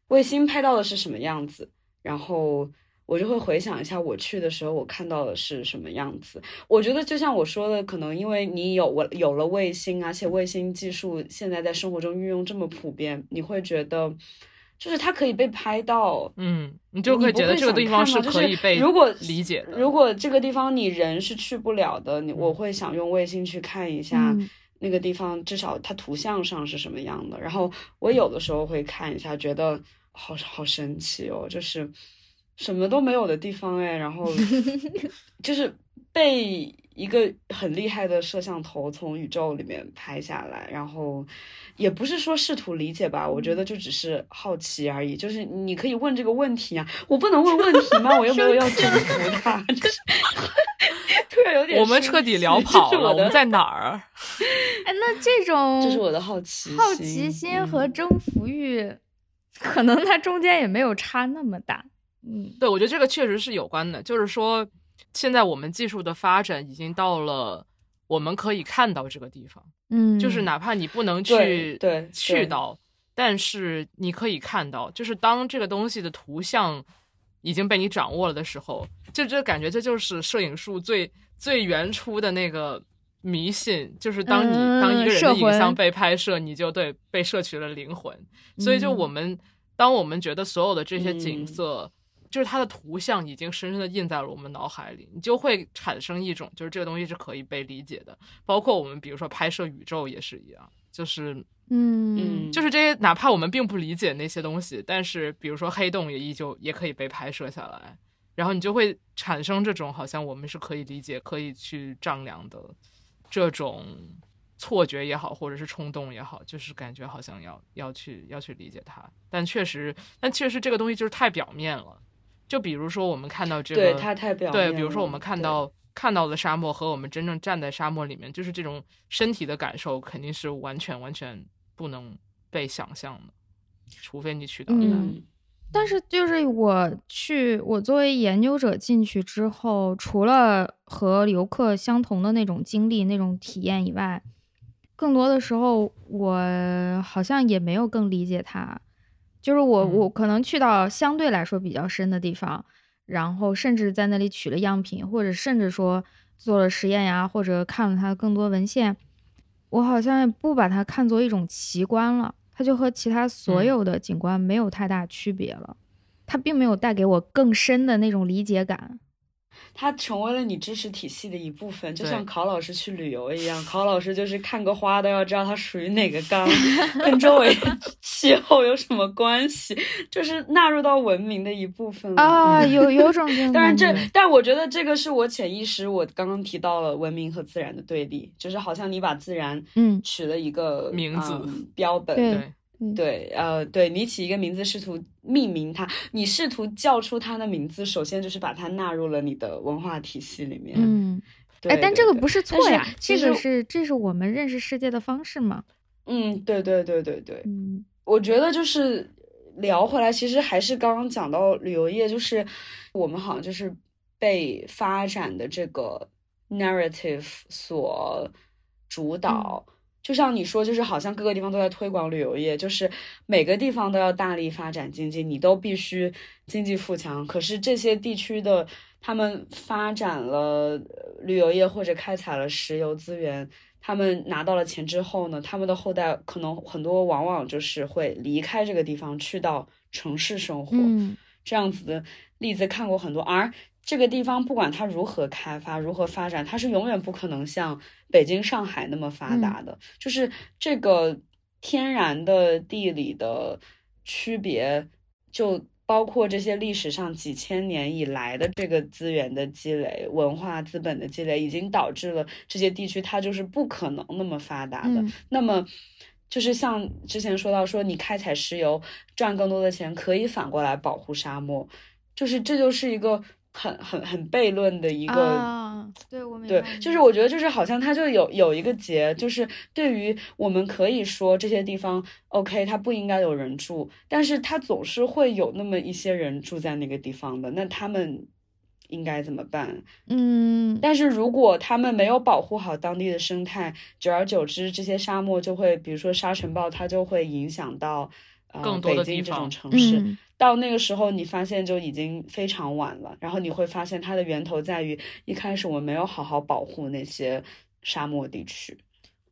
卫星拍到的是什么样子，然后我就会回想一下我去的时候我看到的是什么样子。我觉得就像我说的，可能因为你有我有了卫星，而且卫星技术现在在生活中运用这么普遍，你会觉得就是它可以被拍到，嗯，你就会觉得这个地方是可以被如果理解的。如果这个地方你人是去不了的，你嗯我会想用卫星去看一下嗯那个地方，至少它图像上是什么样的。然后我有的时候会看一下，觉得好 好神奇哦，就是什么都没有的地方哎，然后 就是被一个很厉害的摄像头从宇宙里面拍下来，然后也不是说试图理解吧，我觉得就只是好奇而已。就是你可以问这个问题啊，我不能问问题吗？我又没有 要征服他，就是突然有点我们彻底聊跑了，这是我们在哪儿？哎，那这种这是我的好奇好奇心和嗯征服欲，可能它中间也没有差那么大。嗯对，我觉得这个确实是有关的，就是说，现在我们技术的发展已经到了我们可以看到这个地方，嗯，就是哪怕你不能去对对去到，但是你可以看到，就是当这个东西的图像已经被你掌握了的时候，就这感觉这就是摄影术最最原初的那个迷信，就是当你、当一个人的影像被拍摄，你就对被摄取了灵魂。所以就嗯我们当我们觉得所有的这些景嗯色。就是它的图像已经深深的印在了我们脑海里，你就会产生一种就是这个东西是可以被理解的。包括我们比如说拍摄宇宙也是一样，就是嗯嗯，就是这些，哪怕我们并不理解那些东西，但是比如说黑洞也依旧也可以被拍摄下来，然后你就会产生这种好像我们是可以理解、可以去丈量的这种错觉也好，或者是冲动也好，就是感觉好像要要去要去理解它，但确实，但确实这个东西就是太表面了。就比如说我们看到这个，对它太表面对，比如说我们看到看到的沙漠和我们真正站在沙漠里面，就是这种身体的感受，肯定是完全完全不能被想象的，除非你去到那里。嗯但是就是我去，我作为研究者进去之后，除了和游客相同的那种经历、那种体验以外，更多的时候我好像也没有更理解它。就是我嗯我可能去到相对来说比较深的地方，然后甚至在那里取了样品，或者甚至说做了实验呀，或者看了它更多文献，我好像也不把它看作一种奇观了，它就和其他所嗯有的景观没有太大区别了。它并没有带给我更深的那种理解感。它成为了你知识体系的一部分，就像考老师去旅游一样。考老师就是看个花都要知道它属于哪个缸，跟周围气候有什么关系，就是纳入到文明的一部分了。啊，有有种这种当然这，但我觉得这个是我潜意识，我刚刚提到了文明和自然的对立，就是好像你把自然嗯取了一个名字嗯标本，对对，对，呃，对你起一个名字，试图命名它，你试图叫出它的名字，首先就是把它纳入了你的文化体系里面。嗯，对，哎，但这个不是错呀，这个是这是我们认识世界的方式嘛。嗯，对对对对对，嗯我觉得就是聊回来，其实还是刚刚讲到旅游业，就是我们好像就是被发展的这个 narrative 所主导。就像你说，就是好像各个地方都在推广旅游业，就是每个地方都要大力发展经济，你都必须经济富强。可是这些地区的他们发展了呃旅游业或者开采了石油资源，他们拿到了钱之后呢，他们的后代可能很多往往就是会离开这个地方，去到城市生活。嗯这样子的例子看过很多，而这个地方不管它如何开发、如何发展，它是永远不可能像北京、上海那么发达的。就是这个天然的地理的区别，就包括这些历史上几千年以来的这个资源的积累、文化资本的积累，已经导致了这些地区它就是不可能那么发达的。嗯那么，就是像之前说到说，你开采石油赚更多的钱，可以反过来保护沙漠，就是这就是一个很很很悖论的一个。啊，对我明对，就是我觉得就是好像它就有有一个结，就是对于我们可以说这些地方，OK，它不应该有人住，但是它总是会有那么一些人住在那个地方的，那他们应该怎么办？嗯但是如果他们没有保护好当地的生态，久而久之，这些沙漠就会，比如说沙尘暴，它就会影响到呃更多的地北京这种方城市。嗯到那个时候，你发现就已经非常晚了。然后你会发现它的源头在于一开始我们没有好好保护那些沙漠地区。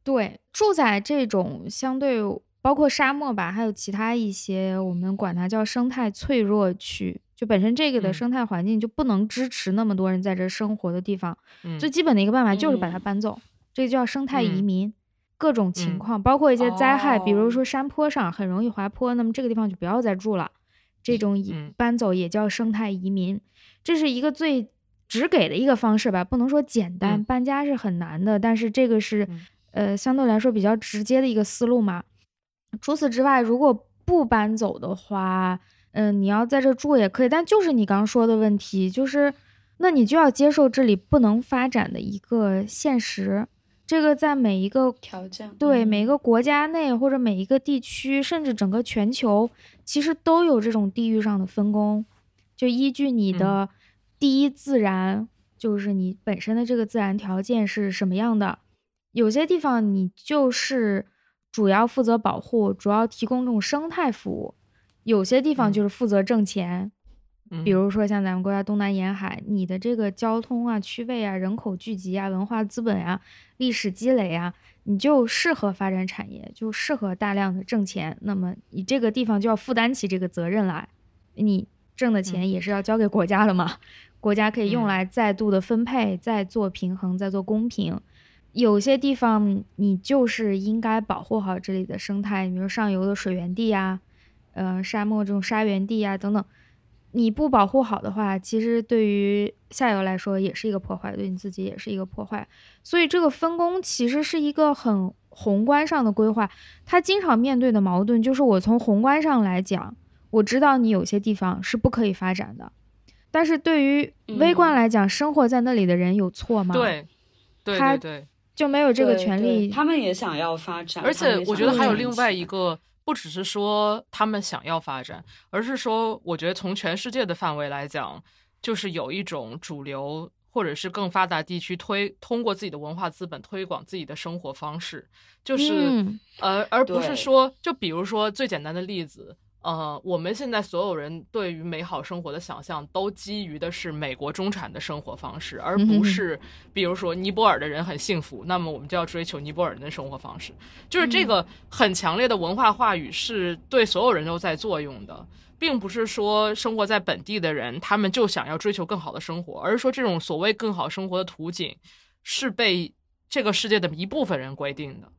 对，住在这种相对包括沙漠吧，还有其他一些我们管它叫生态脆弱区，就本身这个的嗯生态环境就不能支持那么多人在这生活的地方，嗯最基本的一个办法就是把它嗯搬走，这个叫生态移嗯民。各种情嗯况，包括一些灾害，比如哦说山坡上很容易滑坡，那么这个地方就不要再住了。这种移嗯搬走也叫生态移民，这是一个最直给的一个方式吧，不能说简单，嗯搬家是很难的，但是这个是、嗯呃相对来说比较直接的一个思路嘛。除此之外，如果不搬走的话，嗯、你要在这住也可以，但就是你刚说的问题，就是那你就要接受这里不能发展的一个现实。这个在每一个条件对嗯每个国家内或者每一个地区，甚至整个全球，其实都有这种地域上的分工。就依据你的第一自然，就是你本身的这个自然条件是什么样的。有些地方你就是主要负责保护，主要提供这种生态服务；有些地方嗯就是负责挣钱。嗯比如说像咱们国家东南沿海，你的这个交通啊、区位啊、人口聚集啊、文化资本啊、历史积累啊，你就适合发展产业，就适合大量的挣钱。那么你这个地方就要负担起这个责任来，你挣的钱也是要交给国家的嘛，国家可以用嗯来再度的分配，再做平衡，再做公平。有些地方你就是应该保护好这里的生态，比如上游的水源地呀、呃沙漠这种沙源地呀、等等。你不保护好的话，其实对于下游来说也是一个破坏，对你自己也是一个破坏。所以这个分工其实是一个很宏观上的规划，他经常面对的矛盾就是我从宏观上来讲，我知道你有些地方是不可以发展的，但是对于微观嗯来讲，生活在那里的人有错吗？，对，对他对对，就没有这个权利。他们也想要发展，而且我觉得还有另外一个，不只是说他们想要发展，而是说，我觉得从全世界的范围来讲，就是有一种主流或者是更发达地区推通过自己的文化资本推广自己的生活方式，就是、嗯而而不是说，就比如说最简单的例子。呃，我们现在所有人对于美好生活的想象，都基于的是美国中产的生活方式，而不是比如说尼泊尔的人很幸福，那么我们就要追求尼泊尔人的生活方式。就是这个很强烈的文化话语是对所有人都在作用的，并不是说生活在本地的人他们就想要追求更好的生活，而是说这种所谓更好生活的途径是被这个世界的一部分人规定的。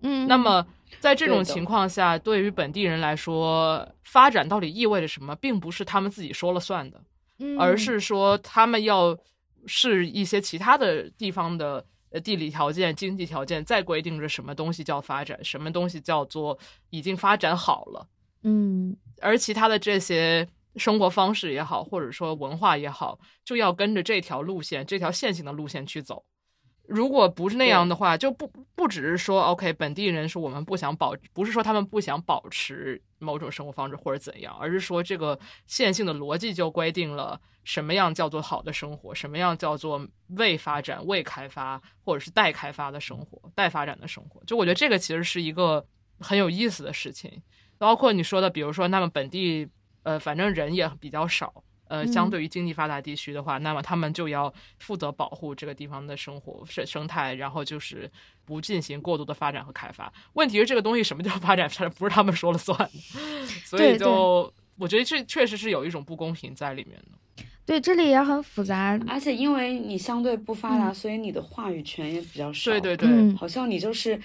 嗯，那么在这种情况下，对于本地人来说，发展到底意味着什么，并不是他们自己说了算的。嗯而是说他们要是一些其他的地方的呃地理条件、经济条件，再规定着什么东西叫发展，什么东西叫做已经发展好了，嗯而其他的这些生活方式也好，或者说文化也好，就要跟着这条路线、这条线性的路线去走。如果不是那样的话，就不不只是说 OK，本地人是我们不想保，不是说他们不想保持某种生活方式或者怎样，而是说这个线性的逻辑就规定了什么样叫做好的生活，什么样叫做未发展、未开发或者是待开发的生活、待发展的生活。就我觉得这个其实是一个很有意思的事情，包括你说的，比如说他们本地呃，反正人也比较少。呃，相对于经济发达地区的话，那么他们就要负责保护这个地方的生活生生态，然后就是不进行过度的发展和开发。问题是这个东西什么叫发展？不是他们说了算，所以就我觉得这确实是有一种不公平在里面的。对，这里也很复杂，而且因为你相对不发达，所以你的话语权也比较少。对对对，好像你就是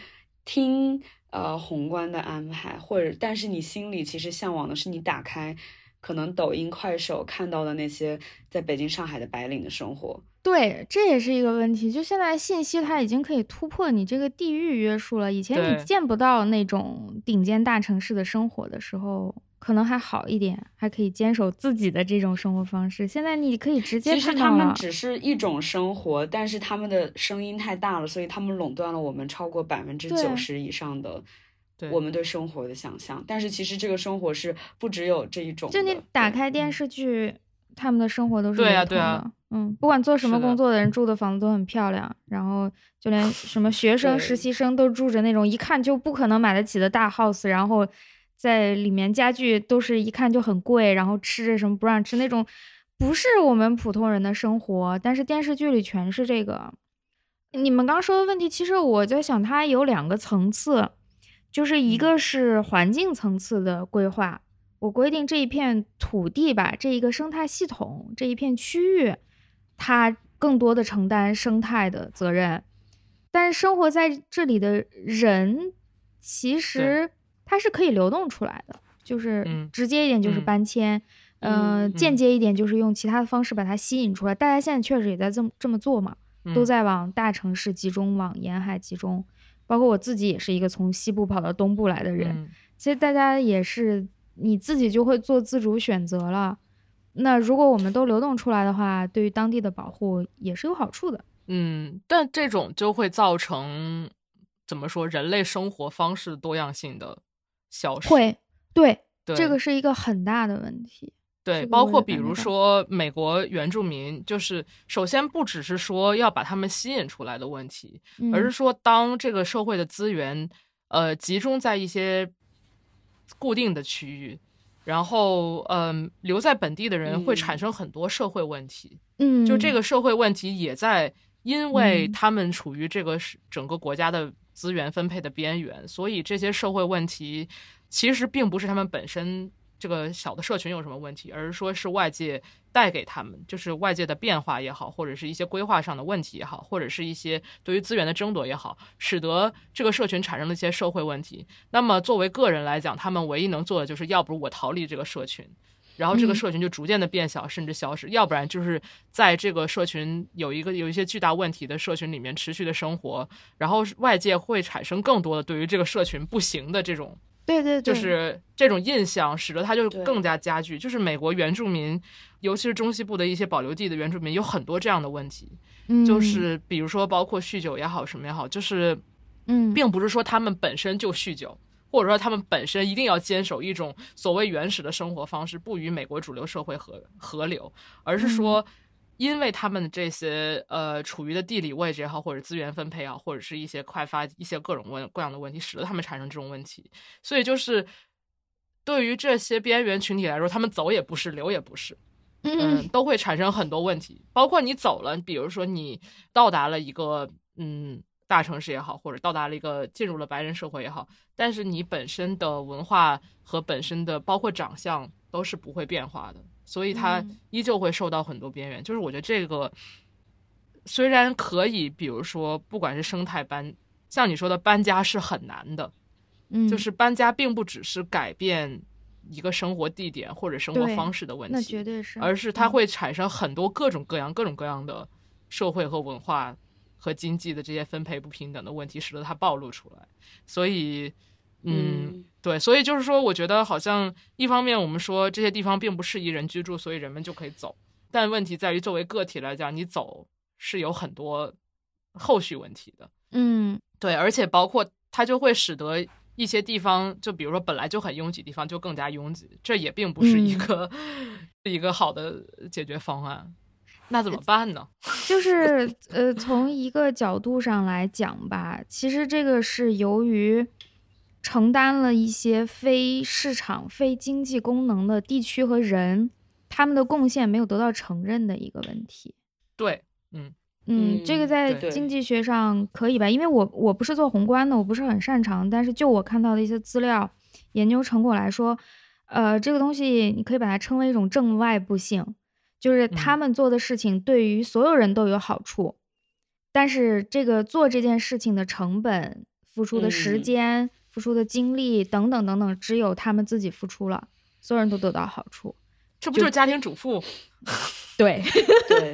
听呃宏观的安排，或者但是你心里其实向往的是你打开可能抖音、快手看到的那些在北京、上海的白领的生活。对，这也是一个问题。就现在信息它已经可以突破你这个地域约束了，以前你见不到那种顶尖大城市的生活的时候。可能还好一点，还可以坚守自己的这种生活方式。现在你可以直接其实他们只是一种生活，但是他们的声音太大了，所以他们垄断了我们超过百分之九十以上的我们对生活的想象。但是其实这个生活是不只有这一种。就你打开电视剧，他们的生活都是对啊对啊，嗯，不管做什么工作的人住的房子都很漂亮，然后就连 什么学生、实习生都住着那种一看就不可能买得起的大 house，然后。在里面家具都是一看就很贵，然后吃着什么不让吃那种，不是我们普通人的生活。但是电视剧里全是这个。你们刚说的问题，其实我在想，它有两个层次，就是一个是环境层次的规划，我规定这一片土地吧，这一个生态系统，这一片区域，它更多的承担生态的责任。但是生活在这里的人，其实。它是可以流动出来的，就是直接一点就是搬迁，嗯，间接一点就是用其他的方式把它吸引出来。大家现在确实也在这么这么做嘛，都在往大城市集中，往沿海集中。包括我自己也是一个从西部跑到东部来的人，其实大家也是你自己就会做自主选择了。那如果我们都流动出来的话，对于当地的保护也是有好处的。嗯，但这种就会造成怎么说人类生活方式多样性的。消失会，对，这个是一个很大的问题。对，包括比如说美国原住民，就是首先不只是说要把他们吸引出来的问题，而是说当这个社会的资源呃集中在一些固定的区域，然后嗯留在本地的人会产生很多社会问题。嗯，就这个社会问题也在，因为他们处于这个整个国家的。资源分配的边缘，所以这些社会问题其实并不是他们本身这个小的社群有什么问题，而是说是外界带给他们，就是外界的变化也好，或者是一些规划上的问题也好，或者是一些对于资源的争夺也好，使得这个社群产生了一些社会问题。那么作为个人来讲，他们唯一能做的就是要不我逃离这个社群。然后这个社群就逐渐的变小，甚至消失，要不然就是在这个社群有一个有一些巨大问题的社群里面持续的生活，然后外界会产生更多的对于这个社群不行的这种，对对，就是这种印象，使得它就更加加剧。就是美国原住民，尤其是中西部的一些保留地的原住民，有很多这样的问题，就是比如说包括酗酒也好，什么也好，就是，嗯，并不是说他们本身就酗酒。或者说，他们本身一定要坚守一种所谓原始的生活方式，不与美国主流社会合合流，而是说，因为他们这些呃处于的地理位置也好，或者资源分配啊，或者是一些快发一些各种问各样的问题，使得他们产生这种问题。所以，就是对于这些边缘群体来说，他们走也不是，留也不是，嗯，都会产生很多问题。包括你走了，比如说你到达了一个嗯。大城市也好，或者到达了一个进入了白人社会也好，但是你本身的文化和本身的包括长相都是不会变化的，所以它依旧会受到很多边缘。就是我觉得这个虽然可以，比如说不管是生态搬，像你说的搬家是很难的，嗯，就是搬家并不只是改变一个生活地点或者生活方式的问题，那绝对是，而是它会产生很多各种各样、各种各样的社会和文化。和经济的这些分配不平等的问题，使得它暴露出来。所以，嗯，对，所以就是说，我觉得好像一方面我们说这些地方并不适宜人居住，所以人们就可以走。但问题在于，作为个体来讲，你走是有很多后续问题的。嗯，对，而且包括它就会使得一些地方，就比如说本来就很拥挤地方，就更加拥挤。这也并不是一个 一个好的解决方案。那怎么办呢？就是呃，从一个角度上来讲吧，其实这个是由于承担了一些非市场、非经济功能的地区和人，他们的贡献没有得到承认的一个问题。对，嗯嗯，这个在经济学上可以吧？因为我我不是做宏观的，我不是很擅长，但是就我看到的一些资料研究成果来说，呃，这个东西你可以把它称为一种正外部性，就是他嗯们做的事情对于所有人都有好处，但是这个做这件事情的成本、付出的时嗯间、付出的精力等等等等，只有他们自己付出了，所有人都得到好处。这不就是家庭主妇？对，对，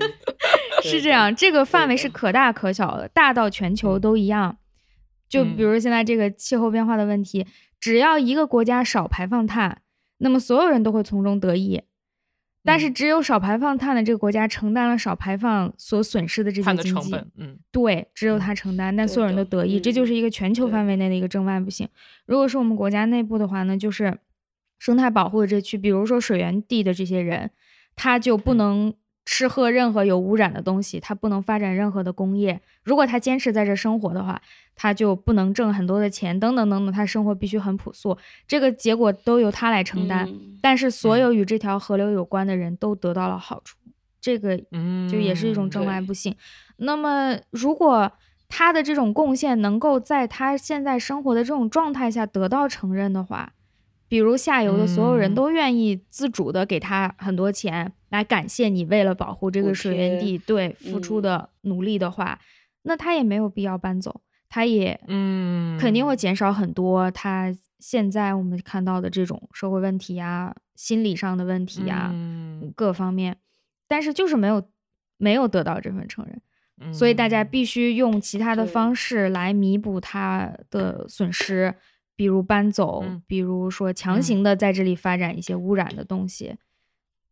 是这样，这个范围是可大可小的，大到全球都一样。就比如现在这个气候变化的问题，只要一个国家少排放碳，那么所有人都会从中得益。但是只有少排放碳的这个国家承担了少排放所损失的这些经济，成本，嗯。对，只有他承担，但所有人都得益，这嗯就是一个全球范围内的一个。正外部性。如果是我们国家内部的话呢，就是生态保护的这区，比如说水源地的这些人，他就不嗯。能吃喝任何有污染的东西，他不能发展任何的工业。如果他坚持在这生活的话，他就不能挣很多的钱，等等等等，他生活必须很朴素，这个结果都由他来承担。嗯但是所嗯有与这条河流有关的人都得到了好处，这个嗯，就也是一种正外对部性。那么，如果他的这种贡献能够在他现在生活的这种状态下得到承认的话，比如下游的所有人嗯都愿意自主的给他很多钱来感谢你为了保护这个水源贴地对付出嗯。的努力的话，那他也没有必要搬走，他也嗯，肯定会减少很多他现在我们看到的这种社会问题呀、心理上的问题呀、嗯。各方面，但是就是没有没有得到这份承认，所以大家嗯必。须用其他的方式来弥补他的损失，比如搬走，嗯。比如说强嗯。行的在这里发展一些污染的东西，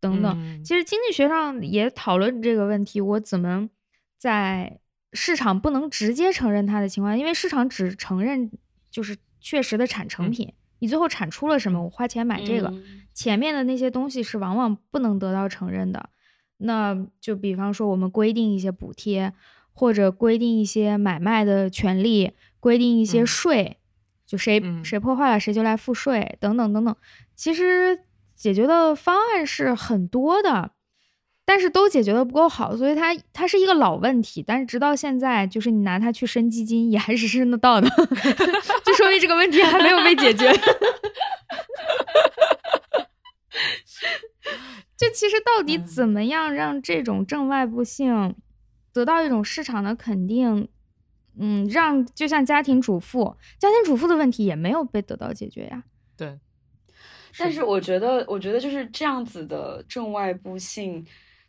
等等。嗯其实经济学上也讨论这个问题，我怎么在市场不能直接承认它的情况，因为市场只承认就是确实的产成嗯品，你最后产出了什么，我花钱买这个，嗯前面的那些东西是往往不能得到承认的。那就比方说，我们规定一些补贴，或者规定一些买卖的权利，规定一些嗯税，就谁、嗯谁破坏了谁就来付税，等等等等。其实解决的方案是很多的，但是都解决的不够好，所以它它是一个老问题。但是直到现在，就是你拿它去申基金，也还是申得到的，就说明这个问题还没有被解决。就其实到底嗯怎么样让这种正外部性得到一种市场的肯定？嗯，让就像家庭主妇，家庭主妇的问题也没有被得到解决呀。对，但是我觉得，我觉得就是这样子的正外部性，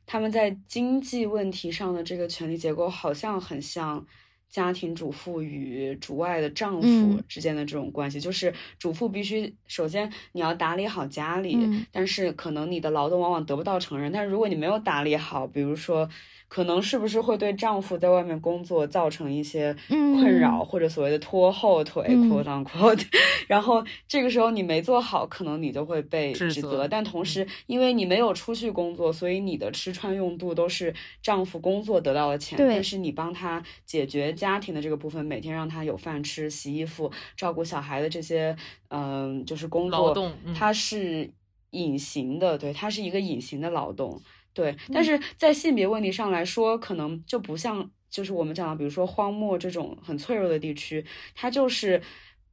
他们在经济问题上的这个权力结构，好像很像家庭主妇与主外的丈夫嗯之间的这种关系。就是主妇必须首先你要打理好家里，嗯但是可能你的劳动往往得不到承认。但如果你没有打理好，比如说。可能是不是会对丈夫在外面工作造成一些困扰，嗯或者所谓的拖后腿嗯 quote unquote，然后这个时候你没做好，可能你就会被指责。但同时，因为你没有出去工作，所以你的吃穿用度都是丈夫工作得到的钱。对但是你帮他解决家庭的这个部分，每天让他有饭吃、洗衣服、照顾小孩的这些，嗯、就是工作，劳动嗯它是隐形的，对，它是一个隐形的劳动。对，嗯但是在性别问题上来说，可能就不像就是我们讲的，比如说荒漠这种很脆弱的地区，它就是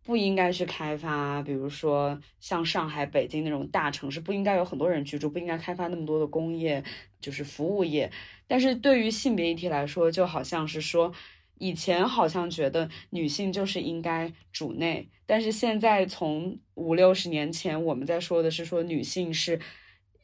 不应该去开发，比如说像上海、北京那种大城市，不应该有很多人居住，不应该开发那么多的工业，就是服务业。但是对于性别议题来说，就好像是说。以前好像觉得女性就是应该主内，但是现在从五六十年前，我们在说的是说女性是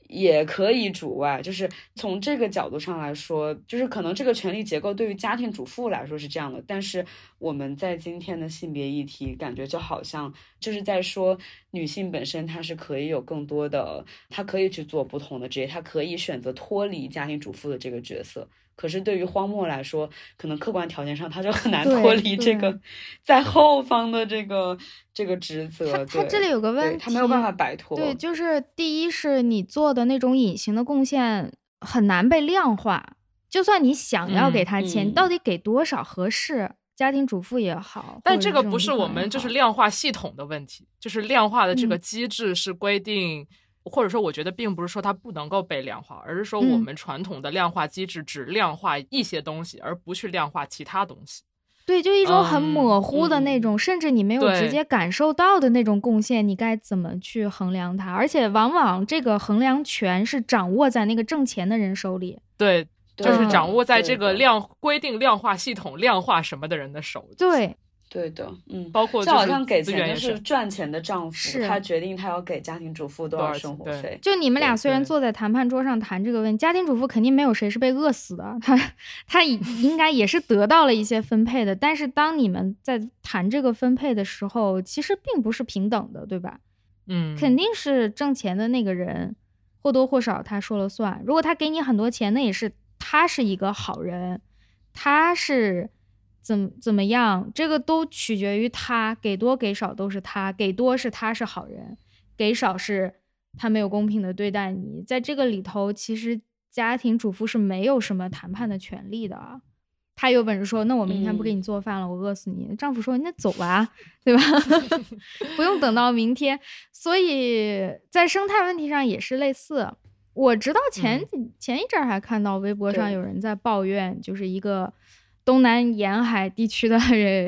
也可以主外，就是从这个角度上来说，就是可能这个权力结构对于家庭主妇来说是这样的，但是我们在今天的性别议题，感觉就好像就是在说女性本身她是可以有更多的，她可以去做不同的职业，她可以选择脱离家庭主妇的这个角色。可是对于荒漠来说，可能客观条件上他就很难脱离这个 在后方的这个这个职责。对它它这里有个问题，对他没有办法摆脱。对，就是第一是你做的那种隐形的贡献很难被量化，就算你想要给嗯他钱，嗯到底给多少合适？家庭主妇也好，但这个不是我们就是量化系统的问题，就是量化的这个嗯机制是规定或者说，我觉得并不是说它不能够被量化，而是说我们传统的量化机制只量化一些东西，而不去量化其他东西。对，就一种很模糊的那种，甚至你没有直接感受到的那种贡献，你该怎么去衡量它？而且往往这个衡量权是掌握在那个挣钱的人手里。对，就是掌握在这个量规定量化系统量化什么的人的手里。对。对的，嗯，包括就好像给钱的是赚钱的丈夫，他决定他要给家庭主妇多少生活费。就你们俩虽然坐在谈判桌上谈这个问题，家庭主妇肯定没有谁是被饿死的，他他应该也是得到了一些分配的。但是当你们在谈这个分配的时候，其实并不是平等的，对吧？嗯，肯定是挣钱的那个人或多或少他说了算。如果他给你很多钱，那也是他是一个好人，他是。怎怎么样？这个都取决于他给多给少都是他给多是他是好人，给少是他没有公平的对待你。在这个里头，其实家庭主妇是没有什么谈判的权利的。他有本事说：“那我明天不给你做饭了，我饿死你。”丈夫说：“那走吧，对吧？不用等到明天。”所以在生态问题上也是类似。我直到前前一阵还看到微博上有人在抱怨，就是一个。东南沿海地区的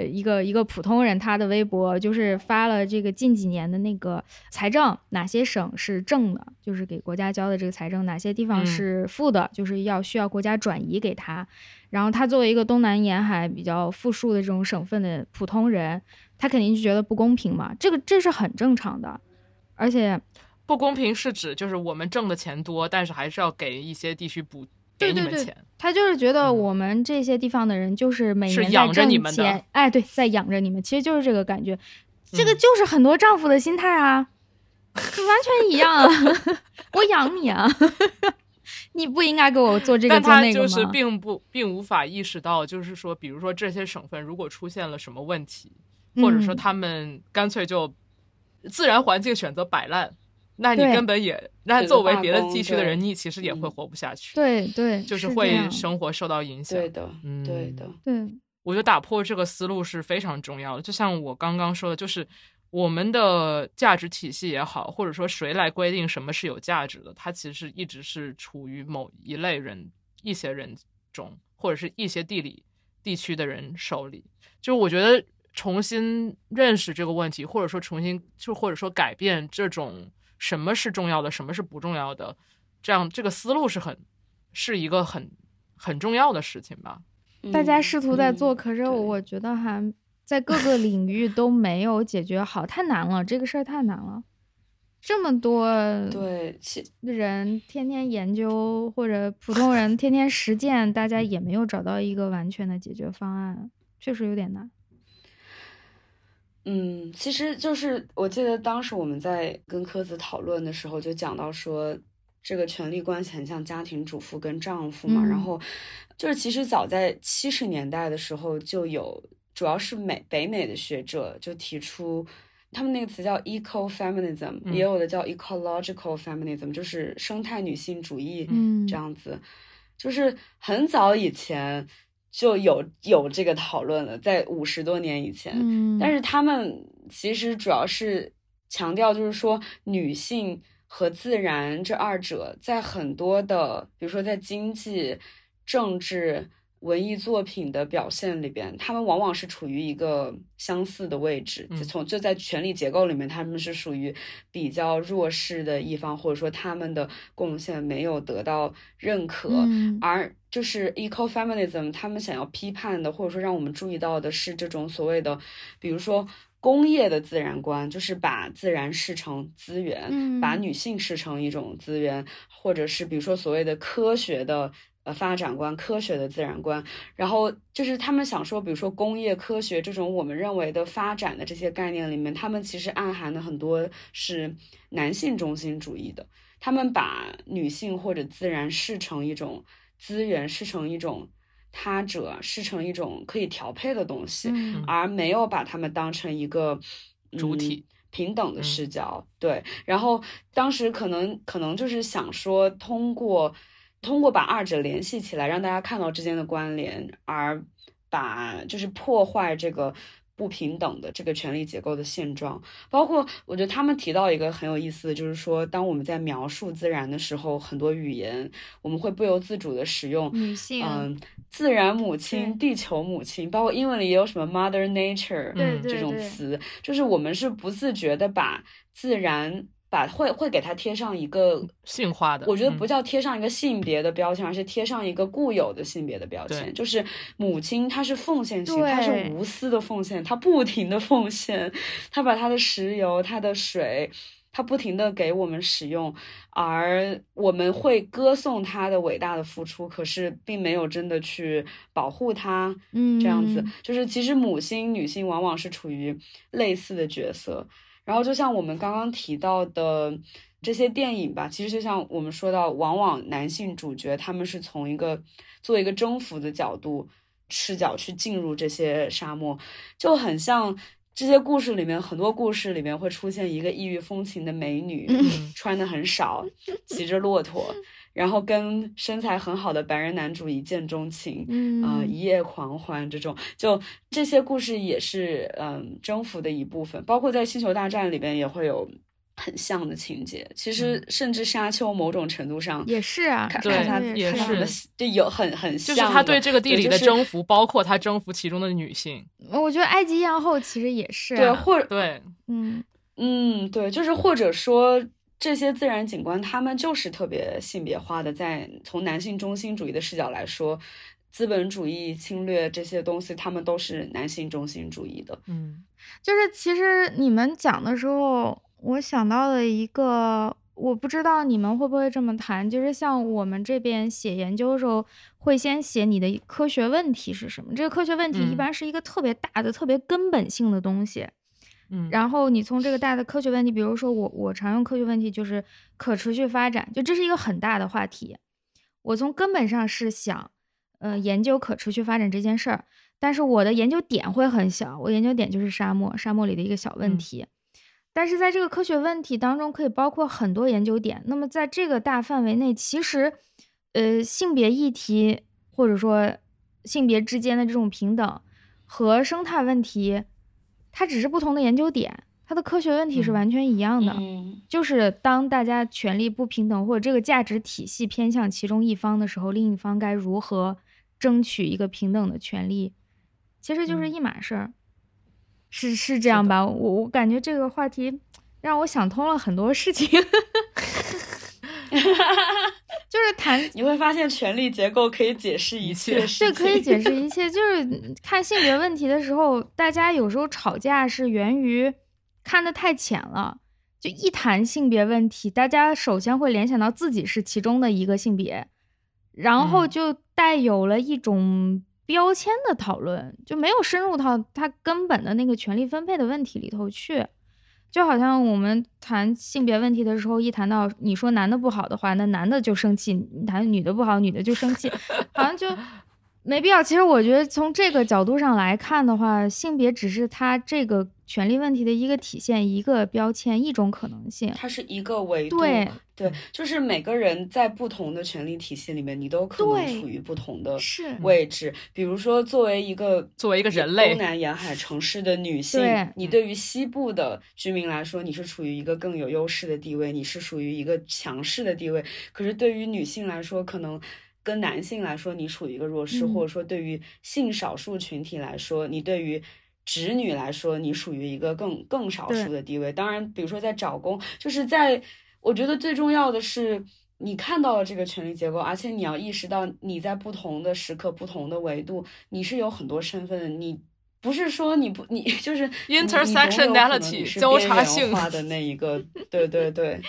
一个一个普通人，他的微博就是发了这个近几年的那个财政，哪些省是正的，就是给国家交的这个财政，哪些地方是负的，就是要需要国家转移给他。然后他作为一个东南沿海比较富庶的这种省份的普通人，他肯定就觉得不公平嘛。这个这是很正常的，而且不公平是指就是我们挣的钱多，但是还是要给一些地区补。给你们钱，他就是觉得我们这些地方的人就是每年在挣钱，哎，对，在养着你们，其实就是这个感觉，这个就是很多丈夫的心态啊，完全一样啊，我养你啊，你不应该给我做这个做那个吗？就是并不并无法意识到，就是说，比如说这些省份如果出现了什么问题，或者说他们干脆就自然环境选择摆烂。那你根本也，那作为别的地区的人，你其实也会活不下去。对对，就是会生活受到影响。对的，嗯，对的，对。我觉得打破这个思路是非常重要的。就像我刚刚说的，就是我们的价值体系也好，或者说谁来规定什么是有价值的，它其实一直是处于某一类人、一些人中，或者是一些地理地区的人手里。就我觉得重新认识这个问题，或者说重新就或者说改变这种。什么是重要的，什么是不重要的？这样这个思路是很，是一个很很重要的事情吧。大家试图在做，可是我觉得还在各个领域都没有解决好，太难了，这个事儿太难了。这么多对人天天研究，或者普通人天天实践，大家也没有找到一个完全的解决方案，确实有点难。嗯，其实就是我记得当时我们在跟科子讨论的时候，就讲到说这个权力关系很像家庭主妇跟丈夫嘛。然后就是其实早在七十年代的时候，就有主要是美北美的学者就提出，他们那个词叫 eco feminism，也有的叫 ecological feminism，就是生态女性主义这样子。就是很早以前。就有有这个讨论了，在五十多年以前，但是他们其实主要是强调，就是说女性和自然这二者在很多的，比如说在经济、政治。文艺作品的表现里边，他们往往是处于一个相似的位置。从就在权力结构里面，他们是属于比较弱势的一方，或者说他们的贡献没有得到认可。而就是 eco feminism，他们想要批判的，或者说让我们注意到的是这种所谓的，比如说工业的自然观，就是把自然视成资源，把女性视成一种资源，或者是比如说所谓的科学的。呃，发展观、科学的自然观，然后就是他们想说，比如说工业科学这种我们认为的发展的这些概念里面，他们其实暗含的很多是男性中心主义的。他们把女性或者自然视成一种资源，视成一种他者，视成一种可以调配的东西，而没有把他们当成一个主体平等的视角。对，然后当时可能可能就是想说通过。通过把二者联系起来，让大家看到之间的关联，而把就是破坏这个不平等的这个权力结构的现状。包括我觉得他们提到一个很有意思的，就是说，当我们在描述自然的时候，很多语言我们会不由自主的使用女性，嗯，自然母亲、地球母亲，包括英文里也有什么 Mother Nature 这种词，就是我们是不自觉的把自然。把会会给他贴上一个性化的，我觉得不叫贴上一个性别的标签，而是贴上一个固有的性别的标签。就是母亲，她是奉献型，她是无私的奉献，她不停的奉献，她把她的石油、她的水，她不停的给我们使用，而我们会歌颂她的伟大的付出，可是并没有真的去保护她。嗯，这样子，就是其实母性女性往往是处于类似的角色。然后就像我们刚刚提到的这些电影吧，其实就像我们说到，往往男性主角他们是从一个做一个征服的角度视角去进入这些沙漠，就很像这些故事里面很多故事里面会出现一个异域风情的美女，穿的很少，骑着骆驼。然后跟身材很好的白人男主一见钟情，啊，一夜狂欢这种，就这些故事也是嗯征服的一部分，包括在星球大战里边也会有很像的情节。其实甚至沙丘某种程度上也是啊，看，他也是就有很很像，就是他对这个地理的征服，包括他征服其中的女性。我觉得埃及艳后其实也是，对，或者对，嗯嗯，对，就是或者说。这些自然景观，他们就是特别性别化的。在从男性中心主义的视角来说，资本主义侵略这些东西，他们都是男性中心主义的。嗯，就是其实你们讲的时候，我想到了一个，我不知道你们会不会这么谈，就是像我们这边写研究的时候，会先写你的科学问题是什么。这个科学问题一般是一个特别大的、特别根本性的东西。嗯，然后你从这个大的科学问题，比如说我我常用科学问题就是可持续发展，就这是一个很大的话题。我从根本上是想，呃，研究可持续发展这件事儿，但是我的研究点会很小，我研究点就是沙漠，沙漠里的一个小问题。但是在这个科学问题当中，可以包括很多研究点。那么在这个大范围内，其实，呃，性别议题或者说性别之间的这种平等和生态问题。它只是不同的研究点，它的科学问题是完全一样的。嗯，就是当大家权力不平等，或者这个价值体系偏向其中一方的时候，另一方该如何争取一个平等的权利，其实就是一码事儿。是是这样吧？我我感觉这个话题让我想通了很多事情。你会发现权力结构可以解释一切，这可以解释一切。就是看性别问题的时候，大家有时候吵架是源于看得太浅了。就一谈性别问题，大家首先会联想到自己是其中的一个性别，然后就带有了一种标签的讨论，就没有深入到他根本的那个权力分配的问题里头去。就好像我们谈性别问题的时候，一谈到你说男的不好的话，那男的就生气；你谈女的不好，女的就生气，好像就没必要。其实我觉得从这个角度上来看的话，性别只是他这个。权利问题的一个体现，一个标签，一种可能性，它是一个维度。对对，就是每个人在不同的权力体系里面，你都可能处于不同的位置。比如说，作为一个作为一个人类，东南沿海城市的女性，你对于西部的居民来说，你是处于一个更有优势的地位，你是属于一个强势的地位。可是对于女性来说，可能跟男性来说，你处于一个弱势，或者说对于性少数群体来说，你对于。直女来说，你属于一个更更少数的地位。当然，比如说在找工，就是在我觉得最重要的是，你看到了这个权力结构，而且你要意识到你在不同的时刻、不同的维度，你是有很多身份的。你不是说你不，你 就是 intersectionality 交叉性化的那一个。对对 对，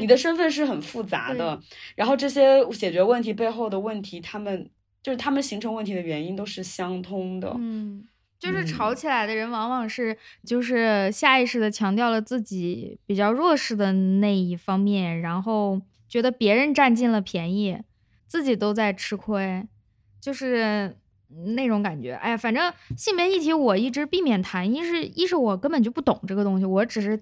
你的身份是很复杂的。然后这些解决问题背后的问题，他们就是他们形成问题的原因都是相通的。嗯。就是吵起来的人，往往是就是下意识的强调了自己比较弱势的那一方面，然后觉得别人占尽了便宜，自己都在吃亏，就是那种感觉。哎呀，反正性别议题我一直避免谈，一是一是我根本就不懂这个东西，我只是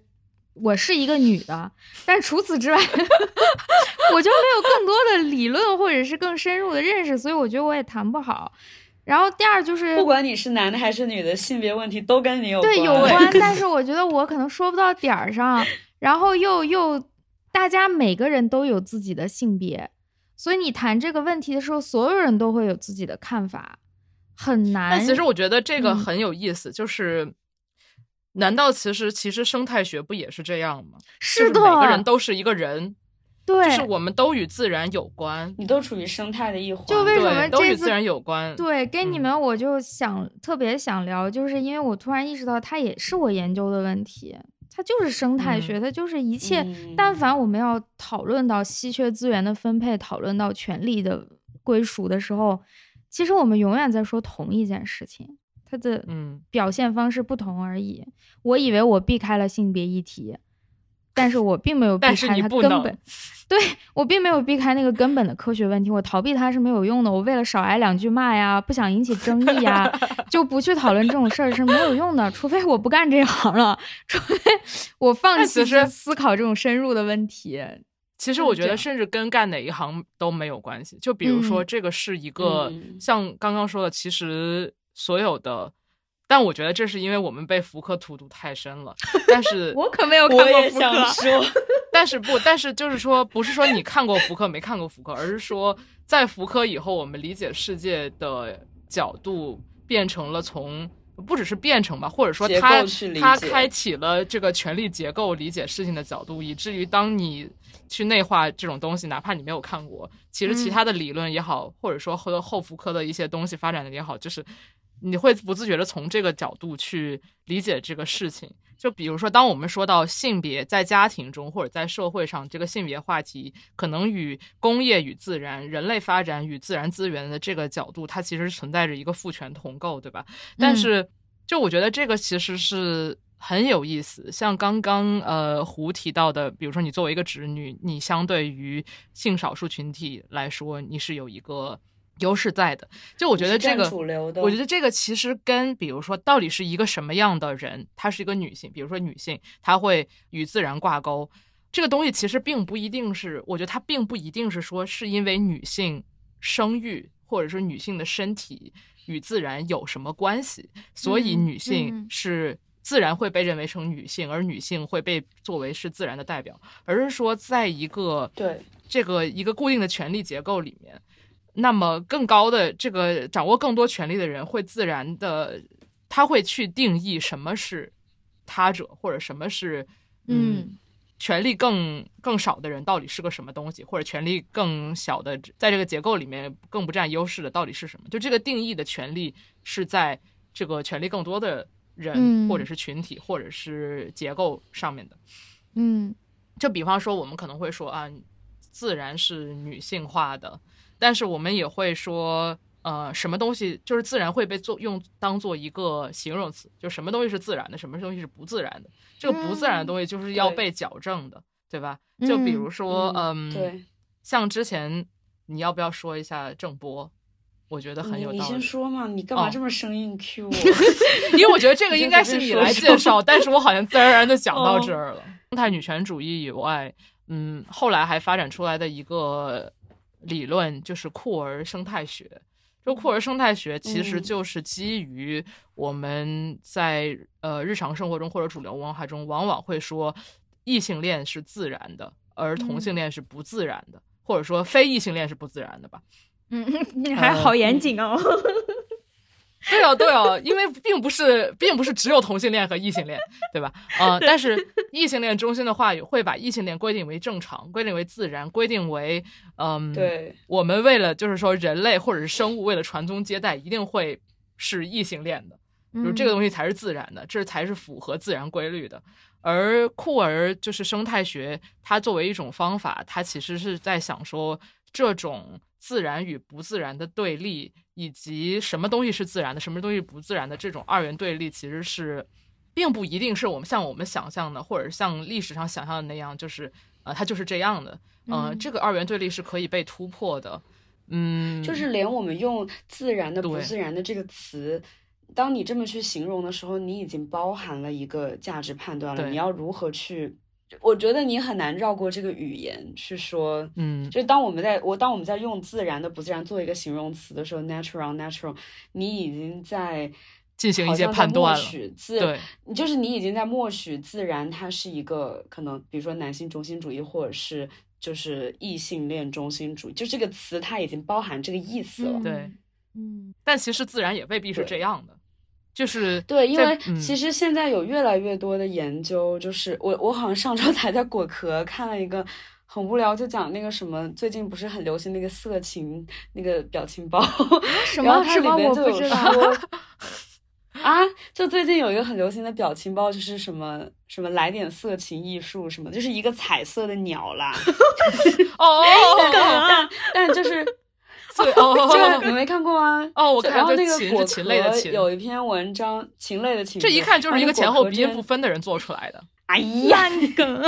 我是一个女的，但除此之外，我就没有更多的理论或者是更深入的认识，所以我觉得我也谈不好。然后第二就是不管你是男的还是女的，性别问题都跟你有对有关。但 是我觉得我可能说不到点儿上，然后又又大家每个人都有自己的性别，所以你谈这个问题的时候，所有人都会有自己的看法，很难。但其实我觉得这个嗯很有意思，就是难道其实其实生态学不也是这样吗？是的，就是每个人都是一个人，对，就是我们都与自然有关，你都处于生态的一环。就为什么对，都这次与自然有关。对，跟你嗯们我就想、特别想聊，就是因为我突然意识到，它也是我研究的问题，它就是生态学，嗯它就是一切。嗯但凡我们要讨论到稀缺资源的分配，讨论到权力的归属的时候，其实我们永远在说同一件事情，它的嗯，表现方式不同而已。我以为我避开了性别议题，但是我并没有避开它根本。对我并没有避开那个根本的科学问题，我逃避它是没有用的。我为了少挨两句骂呀，不想引起争议呀，就不去讨论这种事儿是没有用的。除非我不干这一行了，除非我放弃思考这种深入的问题。其实我觉得，甚至跟干哪一行都没有关系。就比如说，嗯这个是一个、嗯像刚刚说的，其实所有的，但我觉得这是因为我们被福柯荼毒太深了。但是，我可没有看过福说，但是不，但是就是说，不是说你看过福柯没看过福柯，而是说在福柯以后，我们理解世界的角度变成了从。不只是变成吧，或者说结他他开启了这个权力结构理解事情的角度，以至于当你去内化这种东西，哪怕你没有看过，其实其嗯他的理论也好，或者说和后福柯的一些东西发展的也好，就是你会不自觉的从这个角度去理解这个事情。就比如说，当我们说到性别在家庭中或者在社会上，这个性别话题可能与工业与自然、人类发展与自然资源的这个角度，它其实存在着一个父权同构，对吧？但嗯是，就我觉得这个其实是很有意思。像刚刚呃胡提到的，比如说你作为一个直女，你相对于性少数群体来说，你是有一个优势在的。就我觉得这个主流的我觉得这个其实跟比如说到底是一个什么样的人，她是一个女性，比如说女性，她会与自然挂钩。这个东西其实并不一定是，我觉得它并不一定是说是因为女性生育或者是女性的身体与自然有什么关系，所以嗯女性嗯是自然会被认为成女性，而女性会被作为是自然的代表，而是说在一个对这个一个固定的权力结构里面，那么更高的这个掌握更多权力的人会自然的，他会去定义什么是他者，或者什么是嗯权力更更少的人到底是个什么东西，或者权力更小的在这个结构里面更不占优势的到底是什么？就这个定义的权利是在这个权力更多的人，嗯或者是群体，或者是结构上面的。嗯就比方说，我们可能会说啊，自然是女性化的，但是我们也会说，呃，什么东西就是自然会被做用当做一个形容词，就什么东西是自然的，什么东西是不自然的。这个不自然的东西就是要被矫正的，对吧？就比如说，嗯，对，像之前你要不要说一下郑波？我觉得很有道理你先，说嘛，你干嘛哦这么生硬 Q 我？因为我觉得这个应该是你来介绍，但是我好像自然而然的讲到哦这儿了。生态女权主义以外，嗯，后来还发展出来的一个理论就是库尔生态学。就库尔生态学其实嗯就是基于我们在呃日常生活中或者主流文化中，往往会说异性恋是自然的，而同性恋是不自然的，或者说非异性恋是不自然的吧。嗯，你还好严谨哦。对哦，对哦，因为并不是，并不是只有同性恋和异性恋，对吧？呃，但是异性恋中心的话语会把异性恋规定为正常，规定为自然，规定为嗯，，对，我们为了就是说人类或者是生物为了传宗接代，一定会是异性恋的，就是这个东西才是自然的，这才是符合自然规律的。而酷儿就是生态学，它作为一种方法，它其实是在想说这种自然与不自然的对立，以及什么东西是自然的，什么东西不自然的这种二元对立，其实是并不一定是我们像我们想象的，或者像历史上想象的那样，就是呃，它就是这样的。呃，嗯这个二元对立是可以被突破的。嗯，就是连我们用自然的、不自然的这个词，当你这么去形容的时候，你已经包含了一个价值判断了。你要如何去我觉得你很难绕过这个语言去说，嗯，就是当我们在我当我们在用自然的不自然做一个形容词的时候，natural natural，你已经在进行一些判断了。许自对，就是你已经在默许自然，它是一个可能，比如说男性中心主义，或者是就是异性恋中心主义，就这个词它已经包含这个意思了。对嗯，但其实自然也未必是这样的，就是对，因为嗯。其实现在有越来越多的研究，就是我我好像上周才在果壳看了一个很无聊，就讲那个什么最近不是很流行那个色情那个表情包，什然后它么什么里面就有。说啊，就最近有一个很流行的表情包，就是什么什么来点色情艺术什么，就是一个彩色的鸟啦，哦。但但就是 对哦这 哦个你没看过吗？哦，我看就然后这禽是那个果禽类的禽，壳有一篇文章，禽类的禽，这一看就是一个前后鼻音不分。的人做出来的。哎呀，你 梗，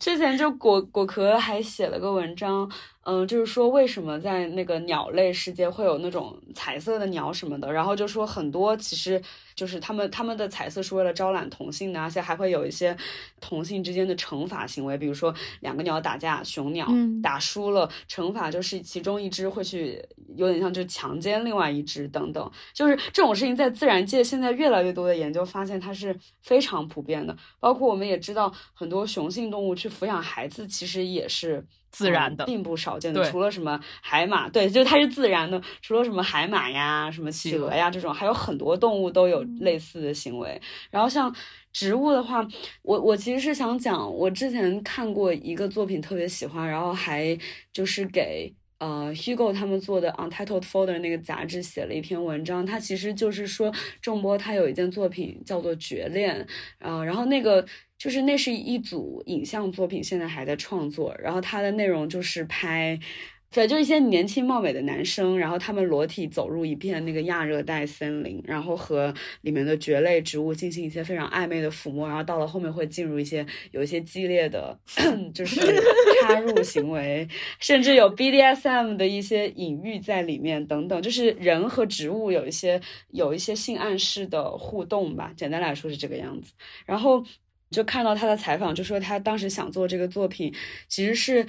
之前就果果壳还写了个文章，嗯、就是说为什么在那个鸟类世界会有那种彩色的鸟什么的，然后就说很多其实就是他们他们的彩色是为了招揽同性的，而且还会有一些同性之间的惩罚行为，比如说两个鸟打架，雄鸟嗯打输了，惩罚就是其中一只会去有点像就强奸另外一只等等，就是这种事情在自然界现在越来越多的研究发现它是非常普遍的，包括我们也知道很多雄性动物去抚养孩子其实也是。自然的嗯并不少见的。除了什么海马，对，就是它是自然的。除了什么海马呀、什么企企鹅鹅呀这种，还有很多动物都有类似的行为。然后像植物的话，我我其实是想讲，我之前看过一个作品特别喜欢，然后还就是给。呃，Hugo 他们做的 Untitled Folder 那个杂志写了一篇文章，它其实就是说仲波他有一件作品叫做《绝恋》，啊、然后那个就是那是一组影像作品，现在还在创作，然后它的内容就是拍。对，就一些年轻貌美的男生，然后他们裸体走入一片那个亚热带森林，然后和里面的蕨类植物进行一些非常暧昧的抚摸，然后到了后面会进入一些有一些激烈的，就是插入行为，甚至有 BDSM 的一些隐喻在里面等等，就是人和植物有一些有一些性暗示的互动吧，简单来说是这个样子。然后就看到他的采访，就说他当时想做这个作品，其实是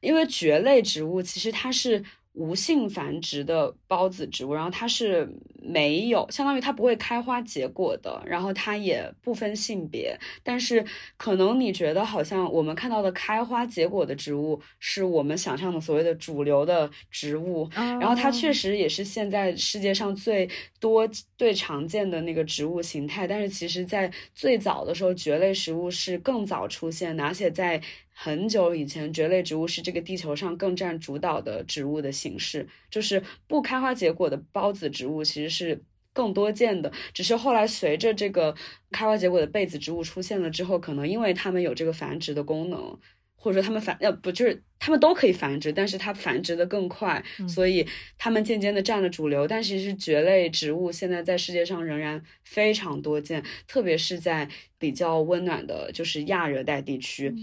因为蕨类植物其实它是无性繁殖的孢子植物，然后它是没有，相当于它不会开花结果的，然后它也不分性别，但是可能你觉得好像我们看到的开花结果的植物是我们想象的所谓的主流的植物，然后它确实实也是现在世界上最多、最常见的那个植物形态。但是其实，在最早的时候，蕨类食物是更早出现的，而且在很久以前，蕨类植物是这个地球上更占主导的植物的形式。就是不开花结果的孢子植物其实是更多见的，只是后来随着这个开花结果的被子植物出现了之后，可能因为它们有这个繁殖的功能。或者说它们繁呃不就是它们都可以繁殖，但是它繁殖的更快，所以它们渐渐的占了主流。但其实蕨类植物现在在世界上仍然非常多见，特别是在比较温暖的，就是亚热带地区。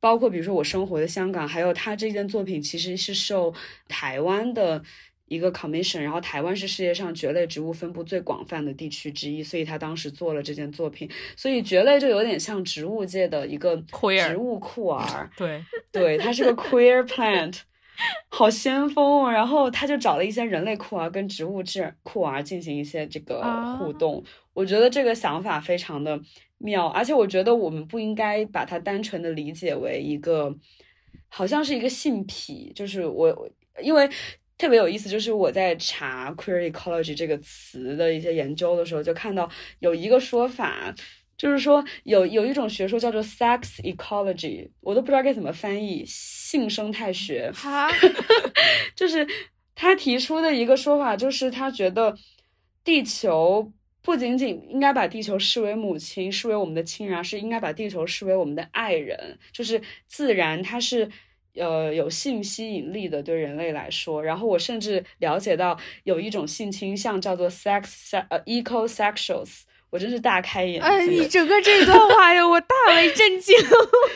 包括比如说我生活的香港，还有他这件作品其实是受台湾的一个 commission，然后台湾是世界上蕨类植物分布最广泛的地区之一，所以他当时做了这件作品。所以蕨类就有点像植物界的一个 Queer 植物酷 儿，对，对，它是个 queer plant。好先锋哦！然后他就找了一些人类酷儿跟植物质酷儿进行一些这个啊互动，我觉得这个想法非常的妙，而且我觉得我们不应该把它单纯的理解为一个，好像是一个性癖，就是我因为特别有意思，就是我在查 queer ecology 这个词的一些研究的时候，就看到有一个说法。就是说有有一种学说叫做 sex ecology，我都不知道该怎么翻译，性生态学。哈，就是他提出的一个说法，就是他觉得地球不仅仅应该把地球视为母亲，视为我们的亲人，而是应该把地球视为我们的爱人。就是自然，它是呃有性吸引力的，对人类来说。然后我甚至了解到有一种性倾向叫做 sex 呃 ecosexuals。我真是大开眼界。哎，你整个这段话呀，我大为震惊。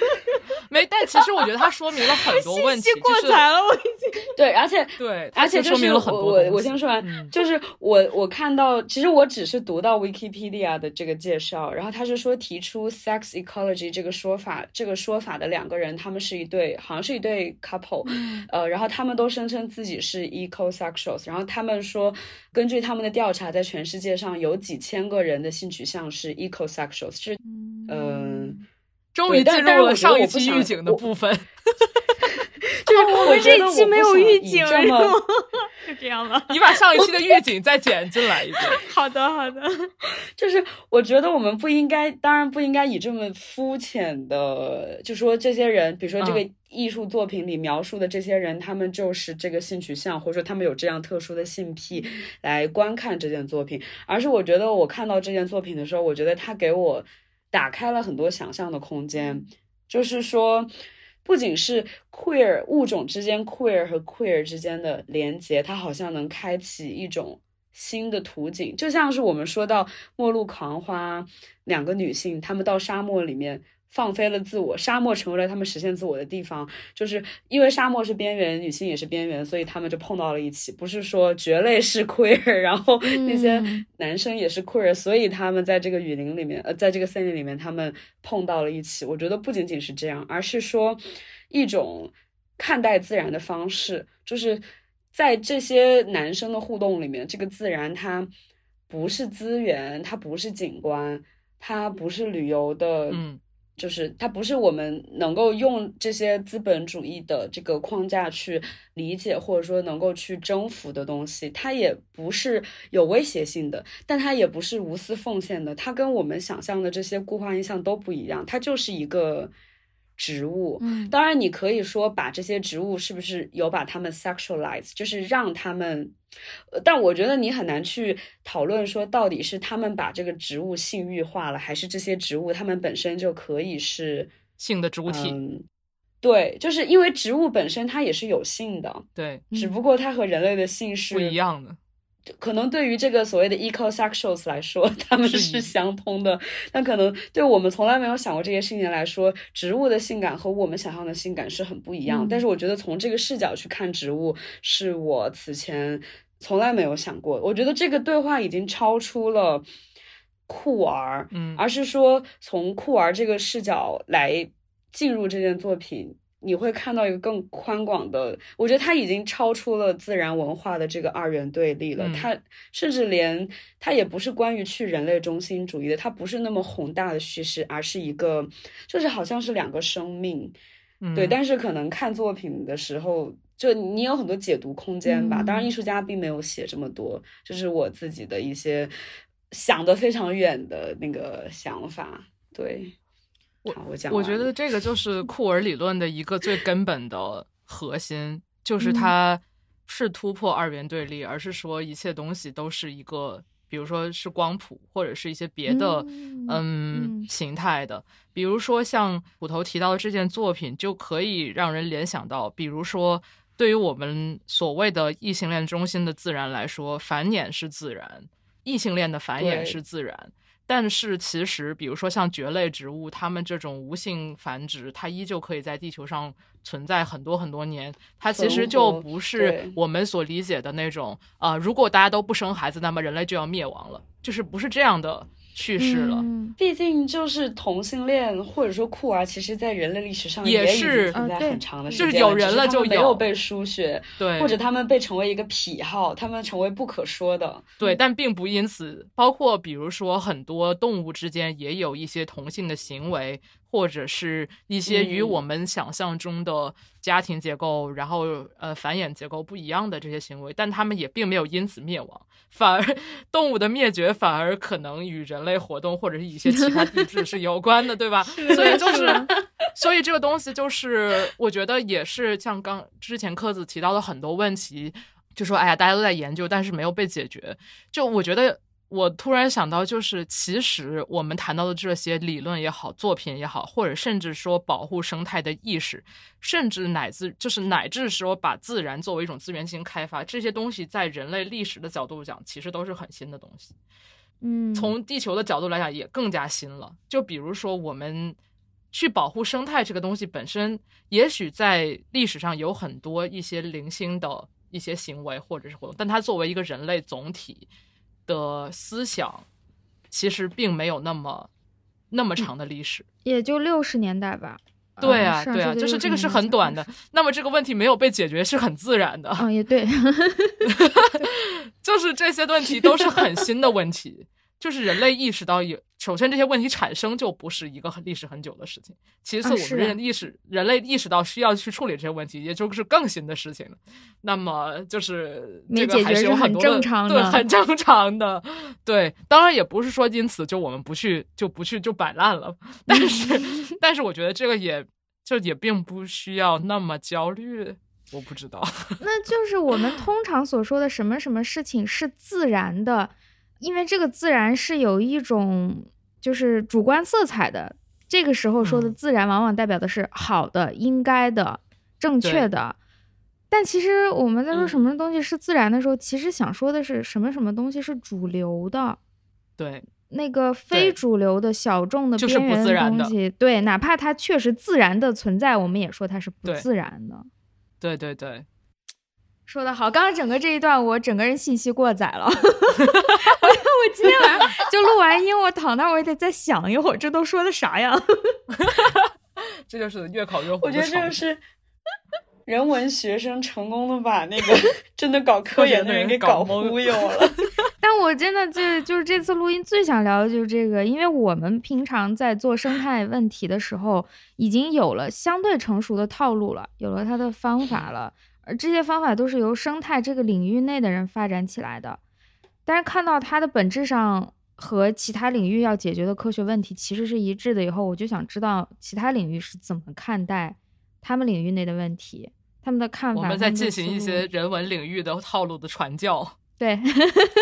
没，但其实我觉得它说明了很多问题，过载了，我已经。对，而且对，而且说明了很多。我我先说完，就是我我看到，其实我只是读到 Wikipedia 的这个介绍，然后他是说提出 sex ecology 这个说法，这个说法的两个人，他们是一对，好像是一对 couple，呃，然后他们都声称自己是 ecosexuals，然后他们说，根据他们的调查，在全世界上有几千个人的性取向是 ecosexuals，是嗯。终于进入了上一期预警的部分，就是我们这一期没有预警，就这样了。你把上一期的预警再剪进来一遍。好的，好的。就是我觉得我们不应该，当然不应该以这么肤浅的，就说这些人，比如说这个艺术作品里描述的这些人，他们就是这个性取向，或者说他们有这样特殊的性癖来观看这件作品，而是我觉得我看到这件作品的时候，我觉得他给我。打开了很多想象的空间，就是说，不仅是 queer 物种之间 queer 和 queer 之间的连接，它好像能开启一种新的图景，就像是我们说到《末路狂花》，两个女性，她们到沙漠里面。放飞了自我，沙漠成为了他们实现自我的地方。就是因为沙漠是边缘，女性也是边缘，所以他们就碰到了一起。不是说蕨类是 queer，然后那些男生也是 queer，所以他们在这个雨林里面，呃，在这个森林里面，他们碰到了一起。我觉得不仅仅是这样，而是说一种看待自然的方式，就是在这些男生的互动里面，这个自然它不是资源，它不是景观，它不是旅游的，嗯。就是它不是我们能够用这些资本主义的这个框架去理解，或者说能够去征服的东西。它也不是有威胁性的，但它也不是无私奉献的。它跟我们想象的这些固化印象都不一样。它就是一个植物。嗯，当然你可以说把这些植物是不是有把它们 sexualize，就是让他们。但我觉得你很难去讨论说，到底是他们把这个植物性欲化了，还是这些植物它们本身就可以是性的主体？对，就是因为植物本身它也是有性的，对，只不过它和人类的性是不一样的。可能对于这个所谓的 ecosexuals 来说，他们是相通的，但可能对我们从来没有想过这些事情来说，植物的性感和我们想象的性感是很不一样。但是我觉得从这个视角去看植物，是我此前。从来没有想过，我觉得这个对话已经超出了酷儿，嗯，而是说从酷儿这个视角来进入这件作品，你会看到一个更宽广的。我觉得它已经超出了自然文化的这个二元对立了。它甚至连它也不是关于去人类中心主义的，它不是那么宏大的叙事，而是一个就是好像是两个生命，对。但是可能看作品的时候。就你有很多解读空间吧，当然艺术家并没有写这么多，就是我自己的一些想的非常远的那个想法。对，我我讲，我觉得这个就是库尔理论的一个最根本的核心，就是它是突破二元对立，而是说一切东西都是一个，比如说是光谱或者是一些别的嗯形态的，比如说像虎头提到的这件作品，就可以让人联想到，比如说。对于我们所谓的异性恋中心的自然来说，繁衍是自然，异性恋的繁衍是自然。但是其实，比如说像蕨类植物，它们这种无性繁殖，它依旧可以在地球上存在很多很多年。它其实就不是我们所理解的那种啊，如果大家都不生孩子，那么人类就要灭亡了，就是不是这样的。去世了，毕竟就是同性恋或者说酷儿，其实，在人类历史上也是。存在很长的时间，就是有人了就没有被书写，对，或者他们被成为一个癖好，他们成为不可说的，对，但并不因此，包括比如说很多动物之间也有一些同性的行为。或者是一些与我们想象中的家庭结构，然后呃繁衍结构不一样的这些行为，但他们也并没有因此灭亡，反而 动物的灭绝反而可能与人类活动或者是一些其他地质是有关的，对吧？所以就是，所以这个东西就是，我觉得也是像刚之前科子提到的很多问题，就说哎呀，大家都在研究，但是没有被解决，就我觉得。我突然想到，就是其实我们谈到的这些理论也好，作品也好，或者甚至说保护生态的意识，甚至乃至就是乃至说把自然作为一种资源进行开发，这些东西在人类历史的角度讲，其实都是很新的东西。嗯，从地球的角度来讲，也更加新了。就比如说，我们去保护生态这个东西本身，也许在历史上有很多一些零星的一些行为或者是活动，但它作为一个人类总体的思想，其实并没有那么那么长的历史。也就六十年代吧。对啊，嗯对啊，就是这个是很短的上世纪60年代。那么这个问题没有被解决是很自然的，嗯，也对，就是这些问题都是很新的问题。就是人类意识到有，首先这些问题产生就不是一个很历史很久的事情。其次，我们人意识、人类意识到需要去处理这些问题，也就是更新的事情了。那么就是没这个还解决是很多的正常的对，很正常的。对，当然也不是说因此就我们不去就不去就摆烂了，但是 但是我觉得这个也就也并不需要那么焦虑。我不知道，那就是我们通常所说的什么什么事情是自然的，因为这个自然是有一种就是主观色彩的。这个时候说的嗯自然，往往代表的是好的、应该的、正确的。但其实我们在说嗯什么东西是自然的时候，其实想说的是什么什么东西是主流的。对，那个非主流的小众的边缘的东西，对，哪怕它确实自然的存在，我们也说它是不自然的。对对对，说的好，刚刚整个这一段我整个人信息过载了。我 我今天晚上就录完音，我躺那儿我也得再想一会儿，这都说的啥呀？这就是越考越火我觉得。这就是人文学生成功的把那个 真的搞科研的人给搞忽悠了。但我真的就就是这次录音最想聊的就是这个，因为我们平常在做生态问题的时候，已经有了相对成熟的套路了，有了它的方法了，而这些方法都是由生态这个领域内的人发展起来的。但是看到它的本质上和其他领域要解决的科学问题其实是一致的以后，我就想知道其他领域是怎么看待他们领域内的问题，他们的看法。我们在进行一些人文领域的套路的传教。对，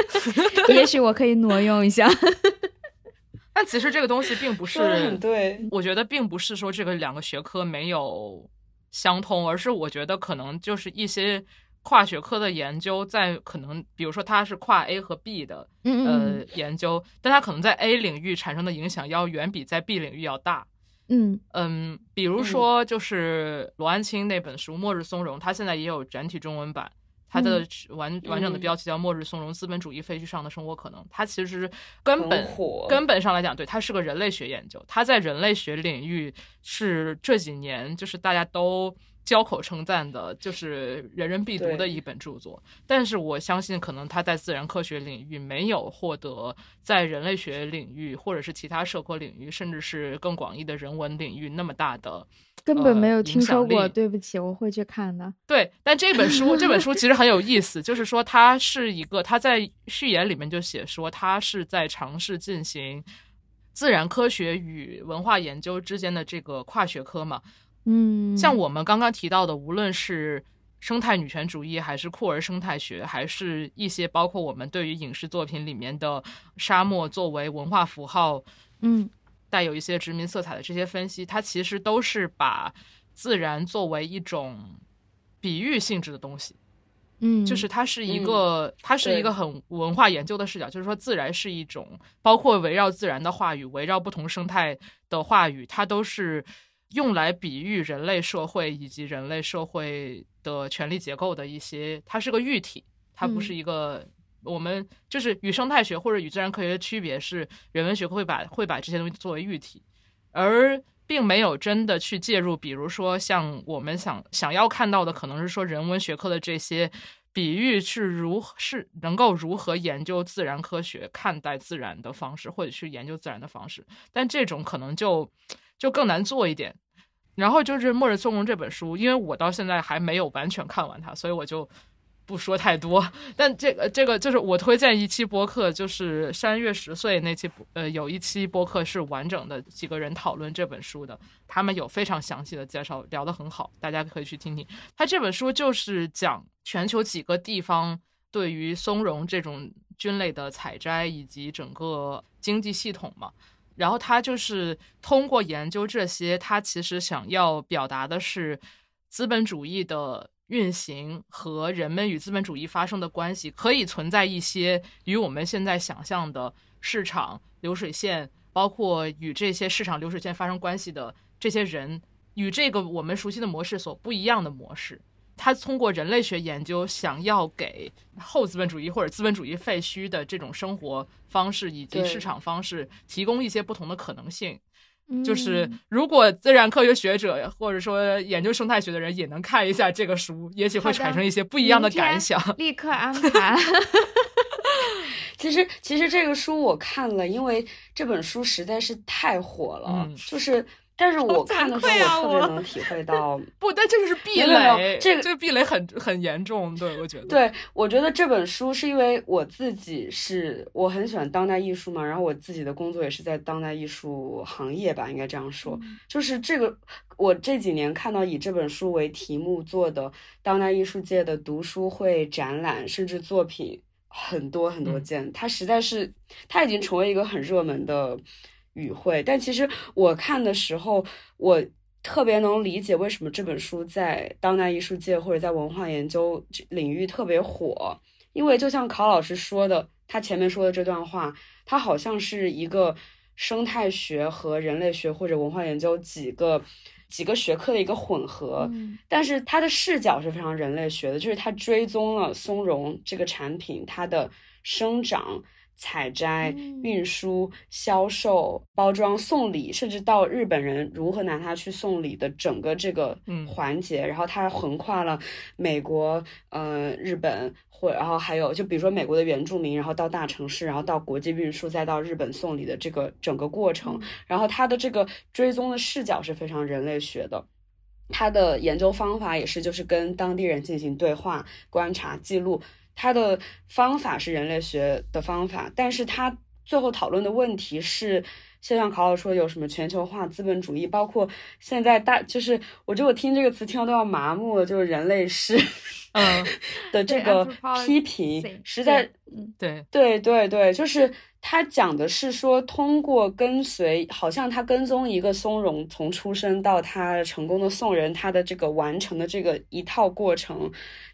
也许我可以挪用一下。但其实这个东西并不是，对，我觉得并不是说这个两个学科没有相通，而是我觉得可能就是一些跨学科的研究，在可能比如说它是跨 A 和 B 的呃研究，但它可能在 A 领域产生的影响要远比在 B 领域要大。嗯嗯，比如说就是罗安清那本书《末日松茸》，它现在也有整体中文版。它的嗯完完整的嗯标题叫《末日松茸：资本主义废墟上的生活可能》。它其实根本根本上来讲，对它是个人类学研究。它在人类学领域是这几年就是大家都交口称赞的，就是人人必读的一本著作。但是我相信，可能他在自然科学领域没有获得在人类学领域或者是其他社科领域，甚至是更广义的人文领域那么大的。根本没有呃听说过，对不起，我会去看的。对，但这本书这本书其实很有意思，就是说它是一个，它在序言里面就写说，它是在尝试进行自然科学与文化研究之间的这个跨学科嘛。嗯，像我们刚刚提到的，无论是生态女权主义，还是酷儿生态学，还是一些包括我们对于影视作品里面的沙漠作为文化符号，嗯。带有一些殖民色彩的这些分析，它其实都是把自然作为一种比喻性质的东西。嗯，就是它是一嗯。个，它是一个很文化研究的视角，就是说自然是一种，包括围绕自然的话语，围绕不同生态的话语，它都是用来比喻人类社会以及人类社会的权力结构的一些，它是个喻体，它不嗯是一个。我们就是与生态学或者与自然科学的区别是，人文学会把会把这些东西作为喻体，而并没有真的去介入，比如说像我们想想要看到的，可能是说人文学科的这些比喻是如是能够如何研究自然科学、看待自然的方式，或者去研究自然的方式，但这种可能就就更难做一点。然后就是《末日松茸》这本书，因为我到现在还没有完全看完它，所以我就不说太多。但这个这个就是我推荐一期播客，就是山月十岁那期，呃，有一期播客是完整的几个人讨论这本书的，他们有非常详细的介绍，聊得很好，大家可以去听听。他这本书就是讲全球几个地方对于松茸这种菌类的采摘以及整个经济系统嘛。然后他就是通过研究这些，他其实想要表达的是资本主义的运行和人们与资本主义发生的关系，可以存在一些与我们现在想象的市场流水线，包括与这些市场流水线发生关系的这些人，与这个我们熟悉的模式所不一样的模式。他通过人类学研究，想要给后资本主义或者资本主义废墟的这种生活方式以及市场方式提供一些不同的可能性。就是如果自然科学学者或者说研究生态学的人也能看一下这个书，也许会产生一些不一样的感想。立刻安排。其实，其实这个书我看了，因为这本书实在是太火了，就是。但是我看的时候，我特别能体会到，不，但这个是壁垒，这个这个壁垒很很严重，对我觉得。对，我觉得这本书是因为我自己是我很喜欢当代艺术嘛，然后我自己的工作也是在当代艺术行业吧，应该这样说。就是这个，我这几年看到以这本书为题目做的当代艺术界的读书会、展览，甚至作品很多很多件，它实在是，它已经成为一个很热门的。语汇，但其实我看的时候，我特别能理解为什么这本书在当代艺术界或者在文化研究领域特别火，因为就像考老师说的，他前面说的这段话，它好像是一个生态学和人类学或者文化研究几个几个学科的一个混合，但是它的视角是非常人类学的，就是它追踪了松茸这个产品它的生长。采摘、运输、销售、包装、送礼，甚至到日本人如何拿它去送礼的整个这个环节，然后它横跨了美国、呃日本，或然后还有就比如说美国的原住民，然后到大城市，然后到国际运输，再到日本送礼的这个整个过程，然后它的这个追踪的视角是非常人类学的，它的研究方法也是就是跟当地人进行对话、观察、记录。他的方法是人类学的方法，但是他最后讨论的问题是，就像考考说有什么全球化资本主义，包括现在大就是，我觉得我听这个词听到都要麻木了，就是人类是，嗯的这个批评，实在，对对对对，就是他讲的是说，通过跟随，好像他跟踪一个松茸从出生到他成功的送人，他的这个完成的这个一套过程。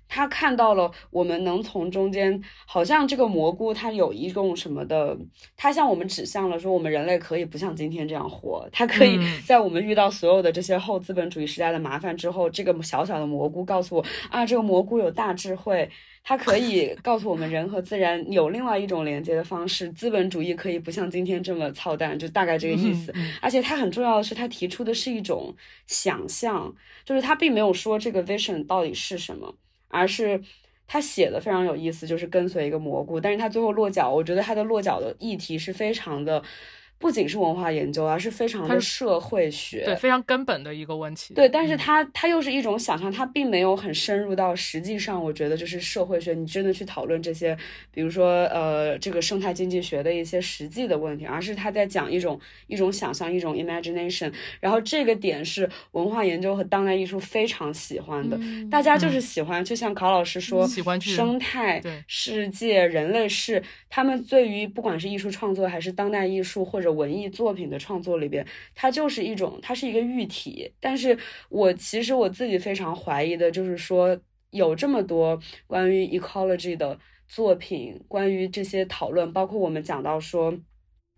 他看到了，我们能从中间，好像这个蘑菇它有一种什么的，它向我们指向了说，我们人类可以不像今天这样活，它可以在我们遇到所有的这些后资本主义时代的麻烦之后，这个小小的蘑菇告诉我啊，这个蘑菇有大智慧，它可以 告诉我们人和自然有另外一种连接的方式，资本主义可以不像今天这么操蛋，就大概这个意思。而且它很重要的是，它提出的是一种想象，就是它并没有说这个 vision 到底是什么。而是他写的非常有意思，就是跟随一个蘑菇，但是他最后落脚，我觉得他的落脚的议题是非常的。不仅是文化研究，而是非常的社会学，对非常根本的一个问题。对，但是它它又是一种想象，它并没有很深入到实际上。我觉得就是社会学，你真的去讨论这些，比如说呃这个生态经济学的一些实际的问题，而是他在讲一种一种想象，一种 imagination。然后这个点是文化研究和当代艺术非常喜欢的，大家就是喜欢，就像考老师说，喜欢生态、世界、人类是他们对于不管是艺术创作还是当代艺术或者。文艺作品的创作里边，它就是一种，它是一个喻体。但是我其实我自己非常怀疑的，就是说有这么多关于 ecology 的作品，关于这些讨论，包括我们讲到说。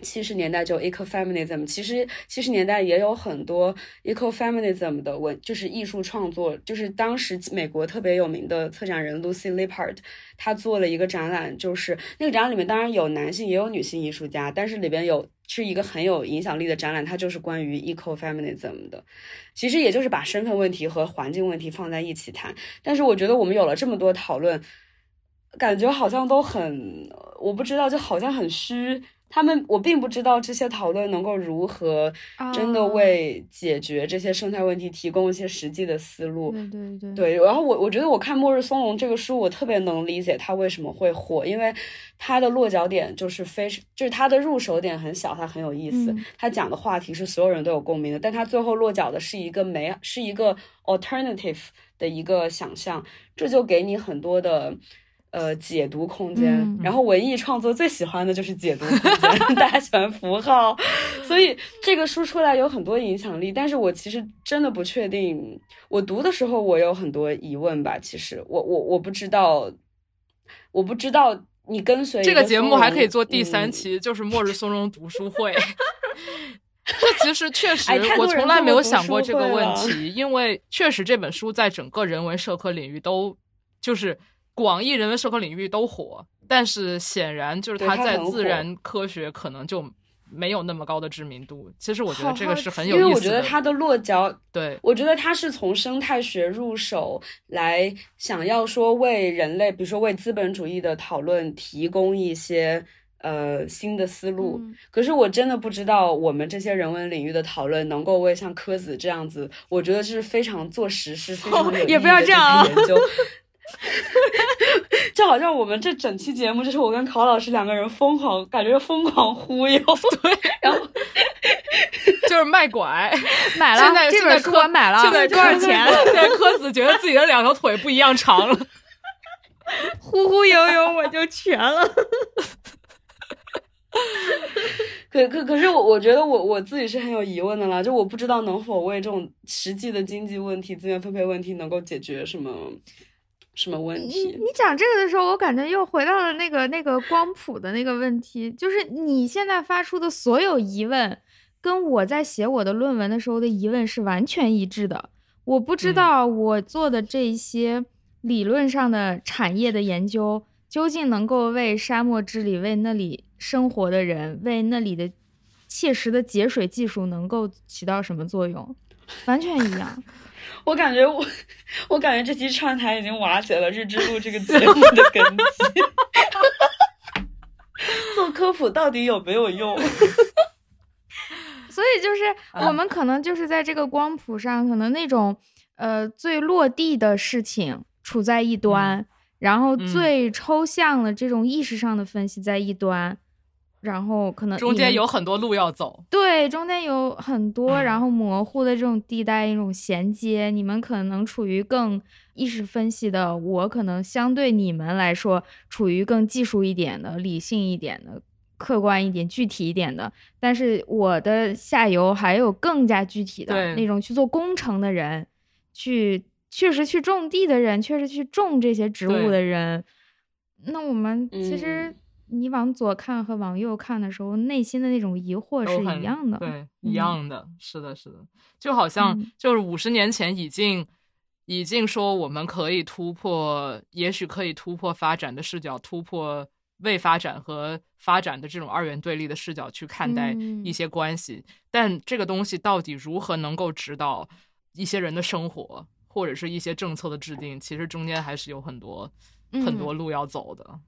七十年代就 ecofeminism，其实七十年代也有很多 ecofeminism 的文，就是艺术创作。就是当时美国特别有名的策展人 Lucy Lippard，她做了一个展览，就是那个展览里面当然有男性也有女性艺术家，但是里边有是一个很有影响力的展览，它就是关于 ecofeminism 的。其实也就是把身份问题和环境问题放在一起谈。但是我觉得我们有了这么多讨论，感觉好像都很，我不知道，就好像很虚。他们，我并不知道这些讨论能够如何真的为解决这些生态问题提供一些实际的思路。对对对。对，然后我我觉得我看《末日松茸》这个书，我特别能理解它为什么会火，因为它的落脚点就是非常，就是它的入手点很小，它很有意思。它讲的话题是所有人都有共鸣的，但它最后落脚的是一个美，是一个 alternative 的一个想象，这就给你很多的。呃解读空间。嗯然后文艺创作最喜欢的就是解读空间，大家喜欢符号，所以这个书出来有很多影响力。但是我其实真的不确定，我读的时候我有很多疑问吧。其实我我我不知道，我不知道你跟随这个节目还可以做第第三期，就是末日松茸读书会。这其实确实我从来没有想过这个问题，因为确实这本书在整个人文社科领域都就是广义人文社科领域都火，但是显然就是他在自然科学可能就没有那么高的知名度。其实我觉得这个是很因为有意思的。我觉得他的落脚对我觉得他是从生态学入手来想要说为人类，比如说为资本主义的讨论提供一些呃新的思路。嗯可是我真的不知道我们这些人文领域的讨论能够为像柯子这样子，我觉得是非常做实事、非常有 意义的也不要这样啊些研究。就好像我们这整期节目，就是我跟考老师两个人疯狂，感觉疯狂忽悠。对，然后就是卖拐，买了现在这本书现在柯我买了，现在多少钱？现在柯子觉得自己的两条腿不一样长了。忽忽悠悠我就全了。可可可是我我觉得我我自己是很有疑问的啦，就我不知道能否为这种实际的经济问题、资源分配问题能够解决什么什么问题。你你讲这个的时候，我感觉又回到了那个那个光谱的那个问题，就是你现在发出的所有疑问，跟我在写我的论文的时候的疑问是完全一致的。我不知嗯道我做的这一些理论上的产业的研究，究竟能够为沙漠治理、为那里生活的人、为那里的切实的节水技术能够起到什么作用，完全一样。我感觉我我感觉这期串台已经瓦解了日之路这个节目的根基。做科普到底有没有用？所以就是我们可能就是在这个光谱上，可能那种呃最落地的事情处在一端，然后嗯最抽象的这种意识上的分析在一端，然后可能中间有很多路要走。对中间有很多嗯然后模糊的这种地带一种衔接，你们可能处于更意识分析的，我可能相对你们来说处于更技术一点的、理性一点的。客观一点、具体一点的，但是我的下游还有更加具体的那种去做工程的人，去确实去种地的人，确实去种这些植物的人。那我们其实嗯你往左看和往右看的时候，内心的那种疑惑是一样的。对，一嗯样的，是的，是的，就好像嗯就是五十年前已经已经说我们可以突破，也许可以突破发展的视角，突破未发展和发展的这种二元对立的视角去看待嗯一些关系，但这个东西到底如何能够指导一些人的生活，或者是一些政策的制定，其实中间还是有很多、很多嗯路要走的。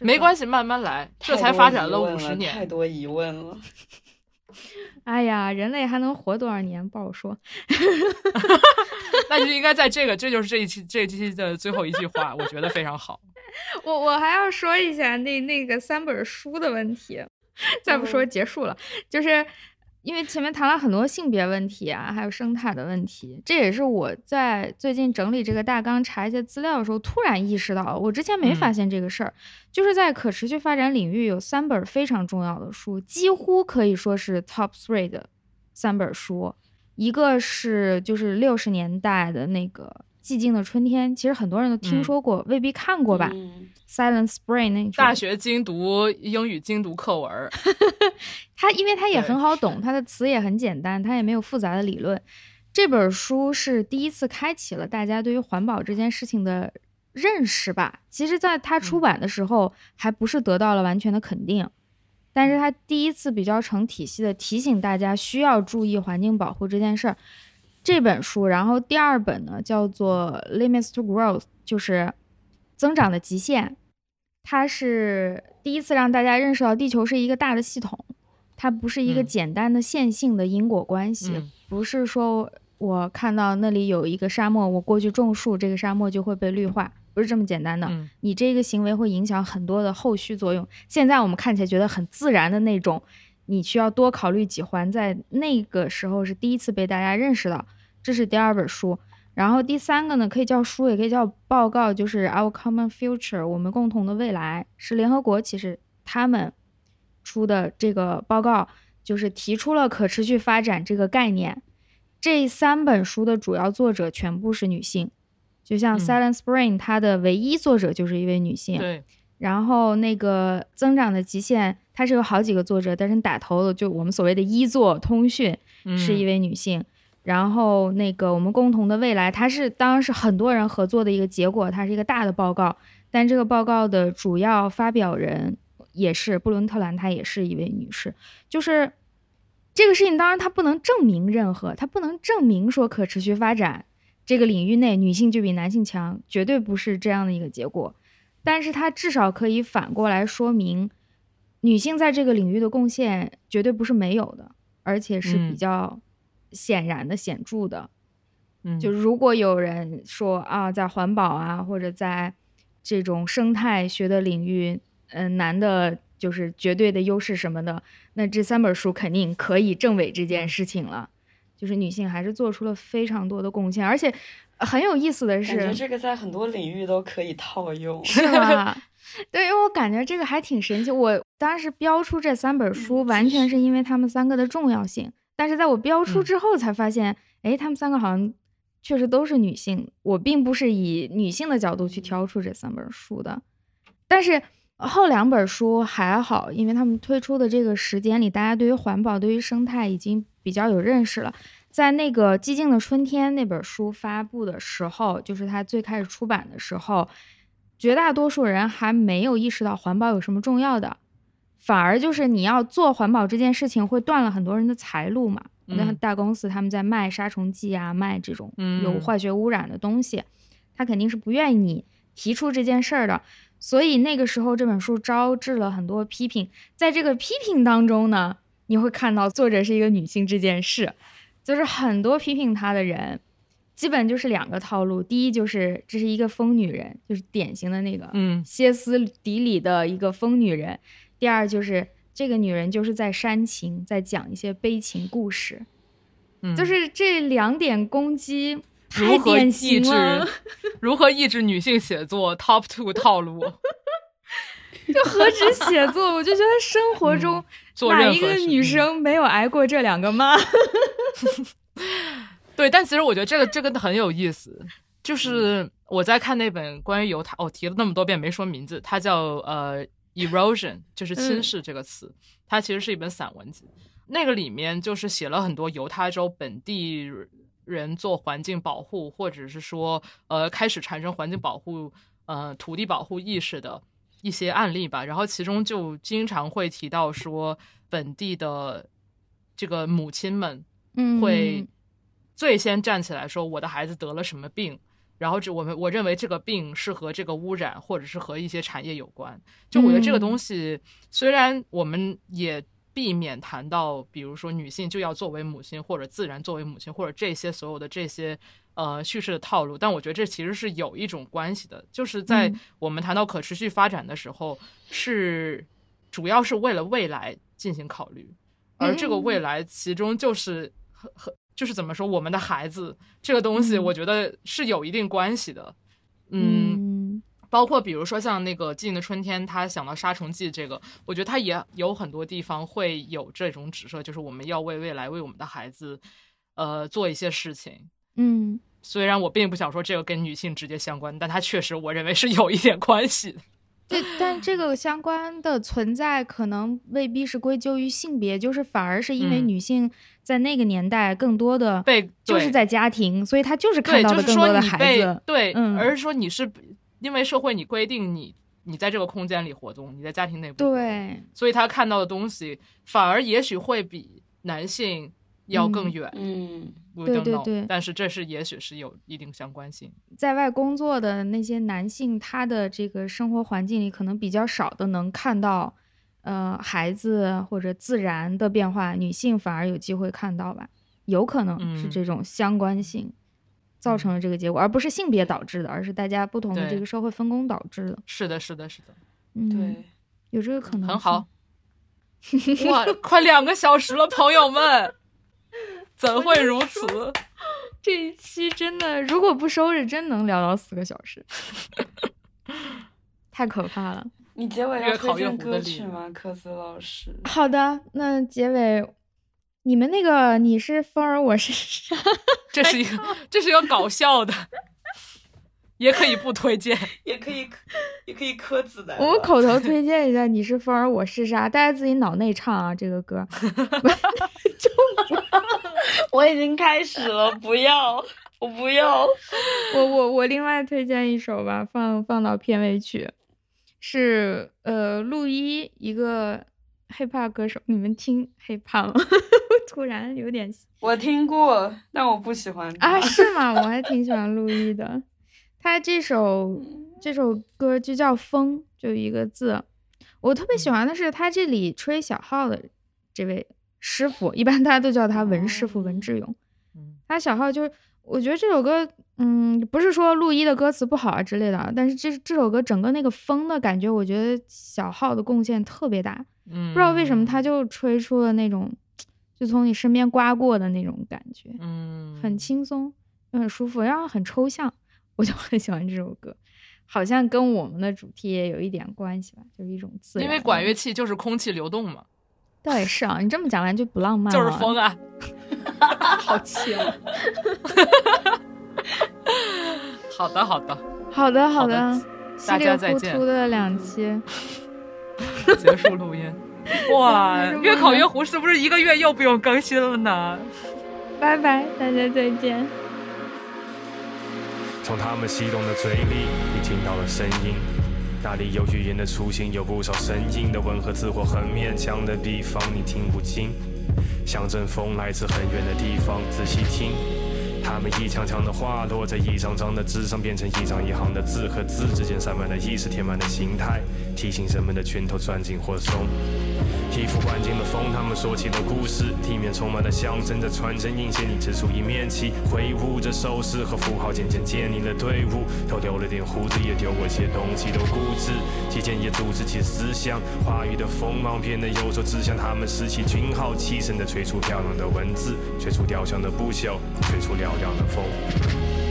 没关系，慢慢来，这才发展了五十年太。多疑问了。哎呀，人类还能活多少年不好说。那就应该在这个，这就是这一期这一期的最后一句话，我觉得非常好。我我还要说一下那那个三本书的问题，再不说嗯结束了。就是因为前面谈了很多性别问题啊，还有生态的问题，这也是我在最近整理这个大纲、查一些资料的时候突然意识到，我之前没发嗯现这个事儿。就是在可持续发展领域有三本非常重要的书，几乎可以说是 top three 的三本书。一个是就是六十年代的那个《寂静的春天》，其实很多人都听嗯说过，未必看过吧？嗯 Silent Spring 那种大学精读英语精读课文儿，它因为它也很好懂，它的词也很简单，它也没有复杂的理论。这本书是第一次开启了大家对于环保这件事情的认识吧。其实，在它出嗯版的时候，还不是得到了完全的肯定，但是它第一次比较成体系的提醒大家需要注意环境保护这件事儿。这本书，然后第二本呢叫做《Limits to Growth》，就是增长的极限。它是第一次让大家认识到地球是一个大的系统，它不是一个嗯简单的线性的因果关系，嗯不是说我看到那里有一个沙漠，我过去种树，这个沙漠就会被绿化，不是这么简单的。嗯你这个行为会影响很多的后续作用。现在我们看起来觉得很自然的那种，你需要多考虑几环，在那个时候是第一次被大家认识到。这是第二本书，然后第三个呢，可以叫书，也可以叫报告，就是《Our Common Future》我们共同的未来，是联合国其实他们出的这个报告，就是提出了可持续发展这个概念。这三本书的主要作者全部是女性，就像《嗯 Silent Spring》，它的唯一作者就是一位女性。对，然后那个《增长的极限》，它是有好几个作者，但是打头的就我们所谓的一作通讯嗯是一位女性。然后那个我们共同的未来，它是当然是很多人合作的一个结果，它是一个大的报告。但这个报告的主要发表人也是布伦特兰，她也是一位女士。就是这个事情，当然它不能证明任何，它不能证明说可持续发展这个领域内女性就比男性强，绝对不是这样的一个结果。但是它至少可以反过来说明，女性在这个领域的贡献绝对不是没有的，而且是比嗯较显然的、显著的。嗯就如果有人说啊，在环保啊，或者在这种生态学的领域，嗯、男的就是绝对的优势什么的，那这三本书肯定可以证伪这件事情了。就是女性还是做出了非常多的贡献，而且呃很有意思的是感觉是，这个在很多领域都可以套用。是吧？对，因为我感觉这个还挺神奇。我当时标出这三本书，嗯完全是因为他们三个的重要性。但是在我标出嗯之后，才发现，哎、他们三个好像确实都是女性。我并不是以女性的角度去挑出这三本书的。但是后两本书还好，因为他们推出的这个时间里，大家对于环保、对于生态已经比较有认识了。在那个《寂静的春天》那本书发布的时候，就是它最开始出版的时候，绝大多数人还没有意识到环保有什么重要的，反而就是你要做环保这件事情，会断了很多人的财路嘛。那嗯大公司他们在卖杀虫剂啊，卖这种嗯有化学污染的东西，他肯定是不愿意你提出这件事儿的。所以那个时候这本书招致了很多批评，在这个批评当中呢，你会看到作者是一个女性这件事，就是很多批评她的人，基本就是两个套路。第一就是这是一个疯女人，就是典型的那个嗯歇斯底里的一个疯女人；第二就是这个女人就是在煽情，在讲一些悲情故事。嗯，就是这两点攻击太典型制了，如何抑制女性写作 top two 套路，就何止写作，我就觉得生活中嗯哪一个女嗯生没有挨过这两个骂？对，但其实我觉得这个这个很有意思，就是我在看那本关于犹太，我提了那么多遍没说名字，它叫呃 erosion，就是侵嗯蚀这个词，它其实是一本散文集，那个里面就是写了很多犹他州本地人做环境保护，或者是说呃开始产生环境保护呃土地保护意识的一些案例吧，然后其中就经常会提到说本地的这个母亲们。嗯，会最先站起来说我的孩子得了什么病，然后这我们我认为这个病是和这个污染或者是和一些产业有关。就我觉得这个东西，虽然我们也避免谈到，比如说女性就要作为母亲，或者自然作为母亲，或者这些所有的这些呃叙事的套路，但我觉得这其实是有一种关系的，就是在嗯。我们谈到可持续发展的时候，是主要是为了未来进行考虑，而这个未来其中就是和和就是怎么说，我们的孩子这个东西，嗯我觉得是有一定关系的。嗯，嗯包括比如说像那个《寂静的春天》，他想到杀虫剂这个，我觉得他也有很多地方会有这种指涉，就是我们要为未来为我们的孩子，呃，做一些事情。嗯虽然我并不想说这个跟女性直接相关，但它确实我认为是有一点关系的。对，但这个相关的存在可能未必是归咎于性别，就是反而是因为嗯女性在那个年代更多的被就是在家庭，所以她就是看，到更多的孩子。对，嗯而是说你是因为社会你规定你你在这个空间里活动，你在家庭内部，对，所以他看到的东西反而也许会比男性要更嗯远。嗯对对对但是这是也许是有一定相关性。在外工作的那些男性，他的这个生活环境里可能比较少的能看到，呃，孩子或者自然的变化，女性反而有机会看到吧，有可能是嗯这种相关性造成了这个结果，而不是性别导致的，而是大家不同的这个社会分工导致的。是的，是的，是的，嗯，对，有这个可能，很好。哇，快两个小时了，朋友们，怎会如此？这一期真的，如果不收拾，真能聊到四个小时，太可怕了。你结尾要越推荐歌曲吗，科子老师？好的，那结尾，你们那个你是风儿，我是沙，这是一个这是一个搞笑的，也可以不推荐。也可以，也可以磕子的。我们口头 推荐一下，你是风儿，我是沙，大家自己脑内唱啊，这个歌。我已经开始了，不要，我不要。我我我另外推荐一首吧，放放到片尾曲，是呃陆一一个 hiphop 歌手，你们听 hiphop 吗？突然有点我听过，但我不喜欢啊，是吗？我还挺喜欢陆一的，他这首这首歌就叫《风》，就一个字。我特别喜欢的是他这里吹小号的这位师傅，一般大家都叫他文师傅文志勇。嗯他小号就是，我觉得这首歌，嗯，不是说陆一的歌词不好啊之类的啊，但是这这首歌整个那个风的感觉，我觉得小号的贡献特别大。嗯，不知道为什么他就吹出了那种，就从你身边刮过的那种感觉，嗯很轻松，又很舒服，然后很抽象，我就很喜欢这首歌。好像跟我们的主题也有一点关系吧，就是一种自然。因为管乐器就是空气流动嘛，倒也是啊，你这么讲完就不浪漫了。就是风啊。好气啊！好的，好的，好的，好好的大家再见涂的两期，结束录音。哇越考越糊，是不是一个月又不用更新了呢？拜拜，大家再见。从他们激动的嘴里，你听到了声音。那里有语言的雏形，有不少生硬的吻和字或很勉强的地方，你听不清。像阵风来自很远的地方，仔细听。他们一枪枪的话落在一张张的纸上，变成一张一行的字，和字之间塞满了意识填满了形态，提醒人们的拳头攥紧或松。衣服灌进了风，他们说起了故事，地面充满了象征在传承印线，你指出一面旗，挥舞着手势和符号，渐渐建立了队伍。都留了点胡子，也丢过些东西，都固执，期间也组织起思想。话语的锋芒变得有时候指向他们拾起军号，齐声地吹出漂亮的文字，吹出雕像的不朽，吹出了亮的风。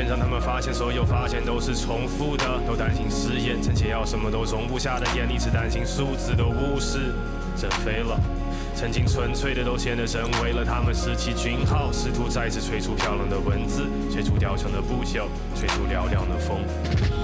间让他们发现，所有发现都是重复的，都担心失言，臣妾要什么都容不下的眼里只担心数字的无视，真飞了。曾经纯粹的都显得人为了，他们失去军号，试图再次吹出漂亮的文字，吹出雕像的不朽，吹出嘹亮的风。